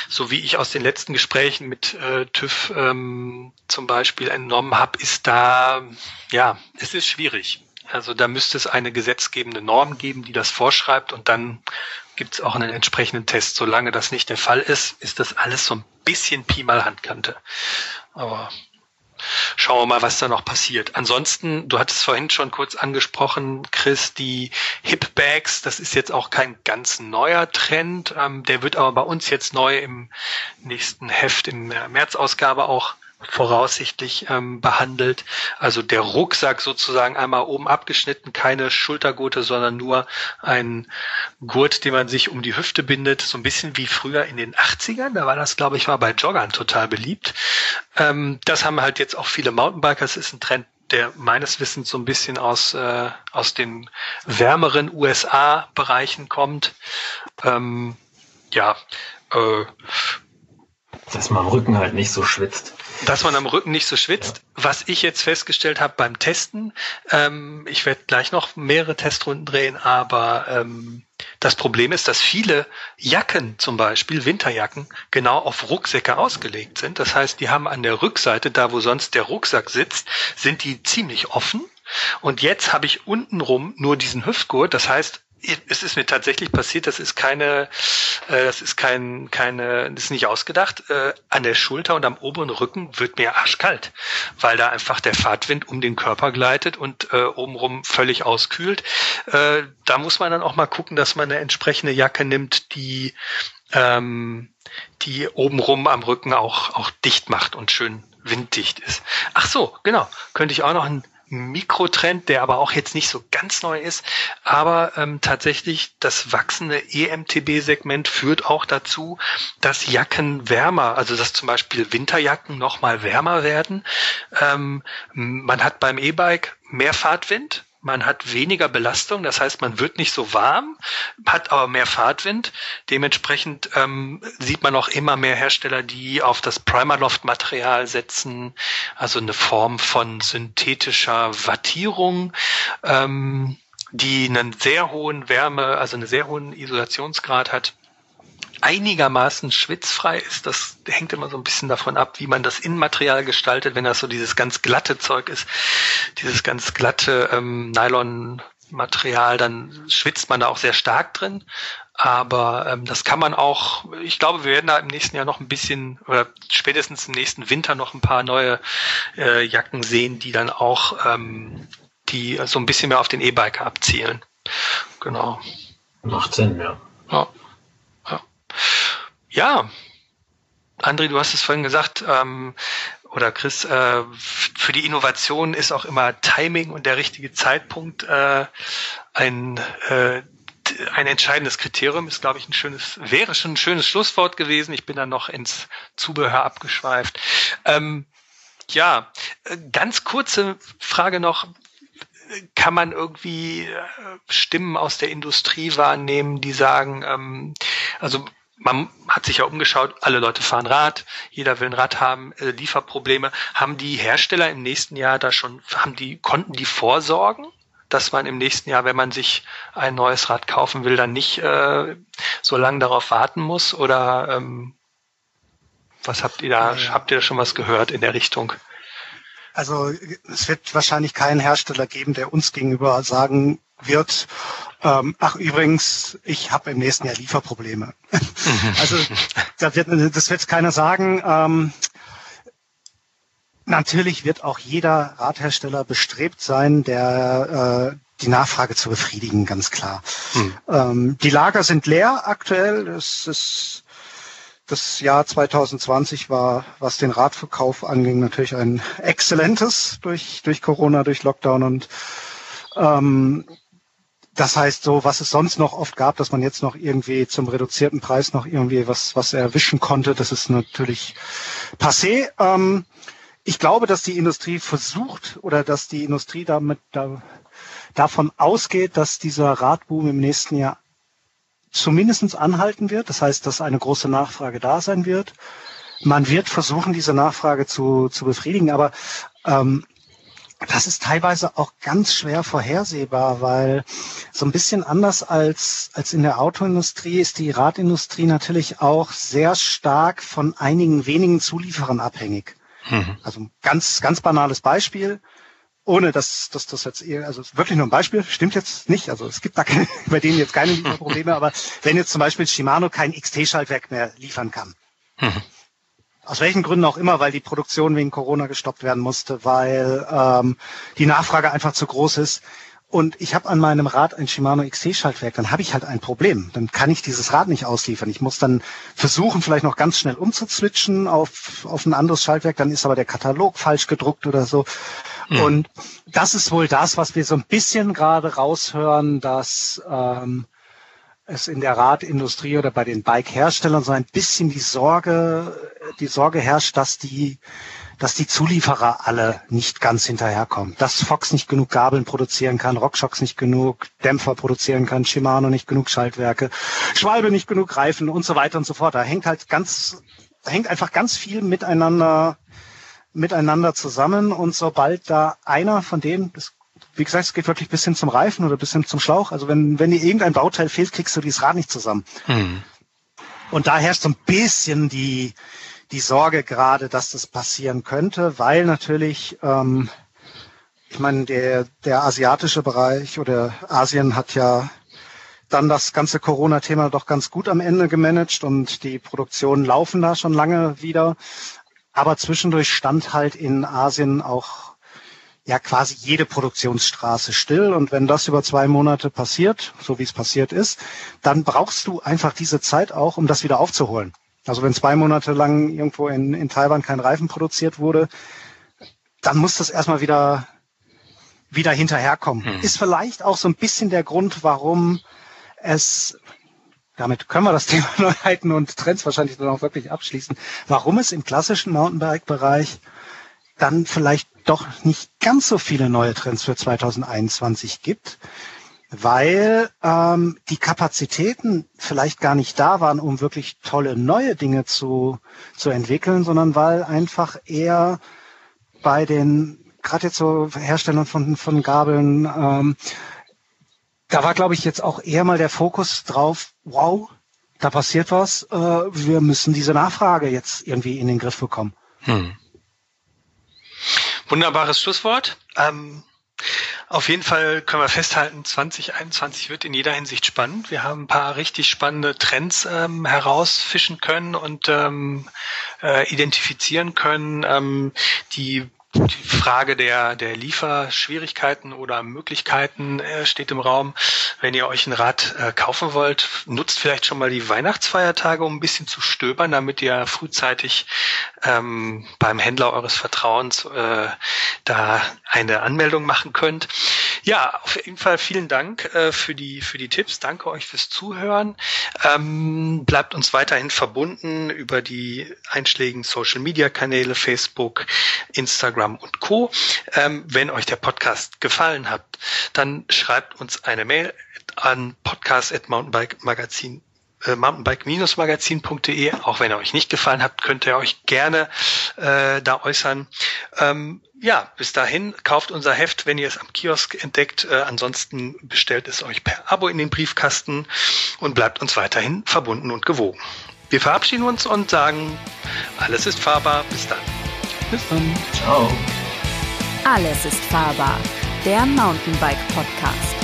so wie ich aus den letzten Gesprächen mit äh, TÜV ähm, zum Beispiel entnommen habe, ist da, ja, es ist schwierig. Also da müsste es eine gesetzgebende Norm geben, die das vorschreibt und dann gibt es auch einen entsprechenden Test. Solange das nicht der Fall ist, ist das alles so ein bisschen Pi mal Handkante. Aber schauen wir mal, was da noch passiert. Ansonsten, du hattest vorhin schon kurz angesprochen, Chris, die Hip Bags, das ist jetzt auch kein ganz neuer Trend. Ähm, der wird aber bei uns jetzt neu im nächsten Heft, in der März-Ausgabe auch voraussichtlich ähm, behandelt. Also der Rucksack sozusagen einmal oben abgeschnitten, keine Schultergurte, sondern nur ein Gurt, den man sich um die Hüfte bindet, so ein bisschen wie früher in den 80ern. Da war das, glaube ich, mal bei Joggern total beliebt. Ähm, das haben halt jetzt auch viele Mountainbikers. Das ist ein Trend, der meines Wissens so ein bisschen aus, äh, aus den wärmeren USA-Bereichen kommt. Ähm, ja, äh, dass man am Rücken halt nicht so schwitzt. Dass man am Rücken nicht so schwitzt. Ja. Was ich jetzt festgestellt habe beim Testen, ähm, ich werde gleich noch mehrere Testrunden drehen, aber ähm, das Problem ist, dass viele Jacken zum Beispiel, Winterjacken, genau auf Rucksäcke ausgelegt sind. Das heißt, die haben an der Rückseite, da wo sonst der Rucksack sitzt, sind die ziemlich offen. Und jetzt habe ich untenrum nur diesen Hüftgurt. Das heißt, es ist mir tatsächlich passiert, das ist keine, äh, das ist kein, keine, das ist nicht ausgedacht. Äh, an der Schulter und am oberen Rücken wird mir arschkalt, weil da einfach der Fahrtwind um den Körper gleitet und äh, obenrum völlig auskühlt. Äh, da muss man dann auch mal gucken, dass man eine entsprechende Jacke nimmt, die ähm, die obenrum am Rücken auch auch dicht macht und schön winddicht ist. Ach so, genau, könnte ich auch noch ein Mikrotrend, der aber auch jetzt nicht so ganz neu ist. Aber ähm, tatsächlich das wachsende EMTB-Segment führt auch dazu, dass Jacken wärmer, also dass zum Beispiel Winterjacken nochmal wärmer werden. Ähm, man hat beim E-Bike mehr Fahrtwind, man hat weniger Belastung, das heißt, man wird nicht so warm, hat aber mehr Fahrtwind. Dementsprechend ähm, sieht man auch immer mehr Hersteller, die auf das Primaloft-Material setzen, also eine Form von synthetischer Wattierung. Ähm, die einen sehr hohen Wärme, also einen sehr hohen Isolationsgrad hat einigermaßen schwitzfrei ist. Das hängt immer so ein bisschen davon ab, wie man das Innenmaterial gestaltet. Wenn das so dieses ganz glatte Zeug ist, dieses ganz glatte ähm, Nylon-Material, dann schwitzt man da auch sehr stark drin. Aber ähm, das kann man auch, ich glaube, wir werden da im nächsten Jahr noch ein bisschen oder spätestens im nächsten Winter noch ein paar neue äh, Jacken sehen, die dann auch ähm, die so ein bisschen mehr auf den E-Biker abzielen. Genau. Macht Sinn, ja. Ja. Ja, André, du hast es vorhin gesagt, ähm, oder Chris, äh, für die Innovation ist auch immer Timing und der richtige Zeitpunkt äh, ein äh, ein entscheidendes Kriterium ist, glaube ich, ein schönes, wäre schon ein schönes Schlusswort gewesen. Ich bin dann noch ins Zubehör abgeschweift. Ähm, ja, äh, ganz kurze Frage noch. Kann man irgendwie äh, Stimmen aus der Industrie wahrnehmen, die sagen, ähm, also man hat sich ja umgeschaut, alle Leute fahren Rad, jeder will ein Rad haben, äh, Lieferprobleme. Haben die Hersteller im nächsten Jahr da schon, haben die, konnten die vorsorgen, dass man im nächsten Jahr, wenn man sich ein neues Rad kaufen will, dann nicht äh, so lange darauf warten muss? Oder ähm, was habt ihr da, habt ihr da schon was gehört in der Richtung? Also es wird wahrscheinlich keinen Hersteller geben, der uns gegenüber sagen wird, ähm, ach übrigens, ich habe im nächsten Jahr Lieferprobleme. also da wird, das wird keiner sagen. Ähm, natürlich wird auch jeder Radhersteller bestrebt sein, der äh, die Nachfrage zu befriedigen, ganz klar. Hm. Ähm, die Lager sind leer aktuell. Es ist das Jahr 2020 war, was den Radverkauf anging, natürlich ein exzellentes durch, durch Corona, durch Lockdown und ähm, das heißt so, was es sonst noch oft gab, dass man jetzt noch irgendwie zum reduzierten Preis noch irgendwie was, was erwischen konnte, das ist natürlich passé. Ähm, ich glaube, dass die Industrie versucht oder dass die Industrie damit da, davon ausgeht, dass dieser Radboom im nächsten Jahr zumindestens anhalten wird. Das heißt, dass eine große Nachfrage da sein wird. Man wird versuchen, diese Nachfrage zu, zu befriedigen, aber ähm, das ist teilweise auch ganz schwer vorhersehbar, weil so ein bisschen anders als, als in der Autoindustrie ist die Radindustrie natürlich auch sehr stark von einigen wenigen Zulieferern abhängig. Mhm. Also ganz, ganz banales Beispiel ohne dass, dass das jetzt eher, also wirklich nur ein Beispiel, stimmt jetzt nicht. Also es gibt da keine, [laughs] bei denen jetzt keine Lieferprobleme, aber wenn jetzt zum Beispiel Shimano kein XT-Schaltwerk mehr liefern kann, mhm. Aus welchen Gründen auch immer, weil die Produktion wegen Corona gestoppt werden musste, weil ähm, die Nachfrage einfach zu groß ist. Und ich habe an meinem Rad ein Shimano XC-Schaltwerk, dann habe ich halt ein Problem. Dann kann ich dieses Rad nicht ausliefern. Ich muss dann versuchen, vielleicht noch ganz schnell umzuswitchen auf, auf ein anderes Schaltwerk, dann ist aber der Katalog falsch gedruckt oder so. Mhm. Und das ist wohl das, was wir so ein bisschen gerade raushören, dass ähm, es in der Radindustrie oder bei den Bike-Herstellern so ein bisschen die Sorge, die Sorge herrscht, dass die, dass die Zulieferer alle nicht ganz hinterherkommen. Dass Fox nicht genug Gabeln produzieren kann, RockShox nicht genug Dämpfer produzieren kann, Shimano nicht genug Schaltwerke, Schwalbe nicht genug Reifen und so weiter und so fort. Da hängt halt ganz, hängt einfach ganz viel miteinander, miteinander zusammen und sobald da einer von denen, das wie gesagt, es geht wirklich bis hin zum Reifen oder bis hin zum Schlauch. Also wenn, wenn dir irgendein Bauteil fehlt, kriegst du dieses Rad nicht zusammen. Hm. Und da herrscht so ein bisschen die, die Sorge gerade, dass das passieren könnte, weil natürlich, ähm, ich meine, der, der asiatische Bereich oder Asien hat ja dann das ganze Corona-Thema doch ganz gut am Ende gemanagt und die Produktionen laufen da schon lange wieder. Aber zwischendurch stand halt in Asien auch ja quasi jede Produktionsstraße still. Und wenn das über zwei Monate passiert, so wie es passiert ist, dann brauchst du einfach diese Zeit auch, um das wieder aufzuholen. Also wenn zwei Monate lang irgendwo in, in Taiwan kein Reifen produziert wurde, dann muss das erstmal wieder, wieder hinterherkommen. Hm. Ist vielleicht auch so ein bisschen der Grund, warum es, damit können wir das [laughs] Thema Neuheiten und Trends wahrscheinlich dann auch wirklich abschließen, warum es im klassischen Mountainbike-Bereich dann vielleicht doch nicht ganz so viele neue Trends für 2021 gibt, weil ähm, die Kapazitäten vielleicht gar nicht da waren, um wirklich tolle neue Dinge zu, zu entwickeln, sondern weil einfach eher bei den, gerade jetzt so Herstellern von, von Gabeln, ähm, da war, glaube ich, jetzt auch eher mal der Fokus drauf, wow, da passiert was, äh, wir müssen diese Nachfrage jetzt irgendwie in den Griff bekommen. Hm. Wunderbares Schlusswort. Ähm, auf jeden Fall können wir festhalten, 2021 wird in jeder Hinsicht spannend. Wir haben ein paar richtig spannende Trends ähm, herausfischen können und ähm, äh, identifizieren können, ähm, die die Frage der, der Lieferschwierigkeiten oder Möglichkeiten äh, steht im Raum. Wenn ihr euch ein Rad äh, kaufen wollt, nutzt vielleicht schon mal die Weihnachtsfeiertage, um ein bisschen zu stöbern, damit ihr frühzeitig ähm, beim Händler eures Vertrauens äh, da eine Anmeldung machen könnt. Ja, auf jeden Fall vielen Dank äh, für die für die Tipps. Danke euch fürs Zuhören. Ähm, bleibt uns weiterhin verbunden über die einschlägigen Social Media Kanäle Facebook, Instagram und Co. Ähm, wenn euch der Podcast gefallen hat, dann schreibt uns eine Mail an podcast@mountainbike-magazin äh, mountainbike-magazin.de. Auch wenn er euch nicht gefallen hat, könnt ihr euch gerne äh, da äußern. Ähm, ja, bis dahin kauft unser Heft, wenn ihr es am Kiosk entdeckt. Äh, ansonsten bestellt es euch per Abo in den Briefkasten und bleibt uns weiterhin verbunden und gewogen. Wir verabschieden uns und sagen, alles ist fahrbar. Bis dann. Bis dann. Ciao. Alles ist fahrbar. Der Mountainbike Podcast.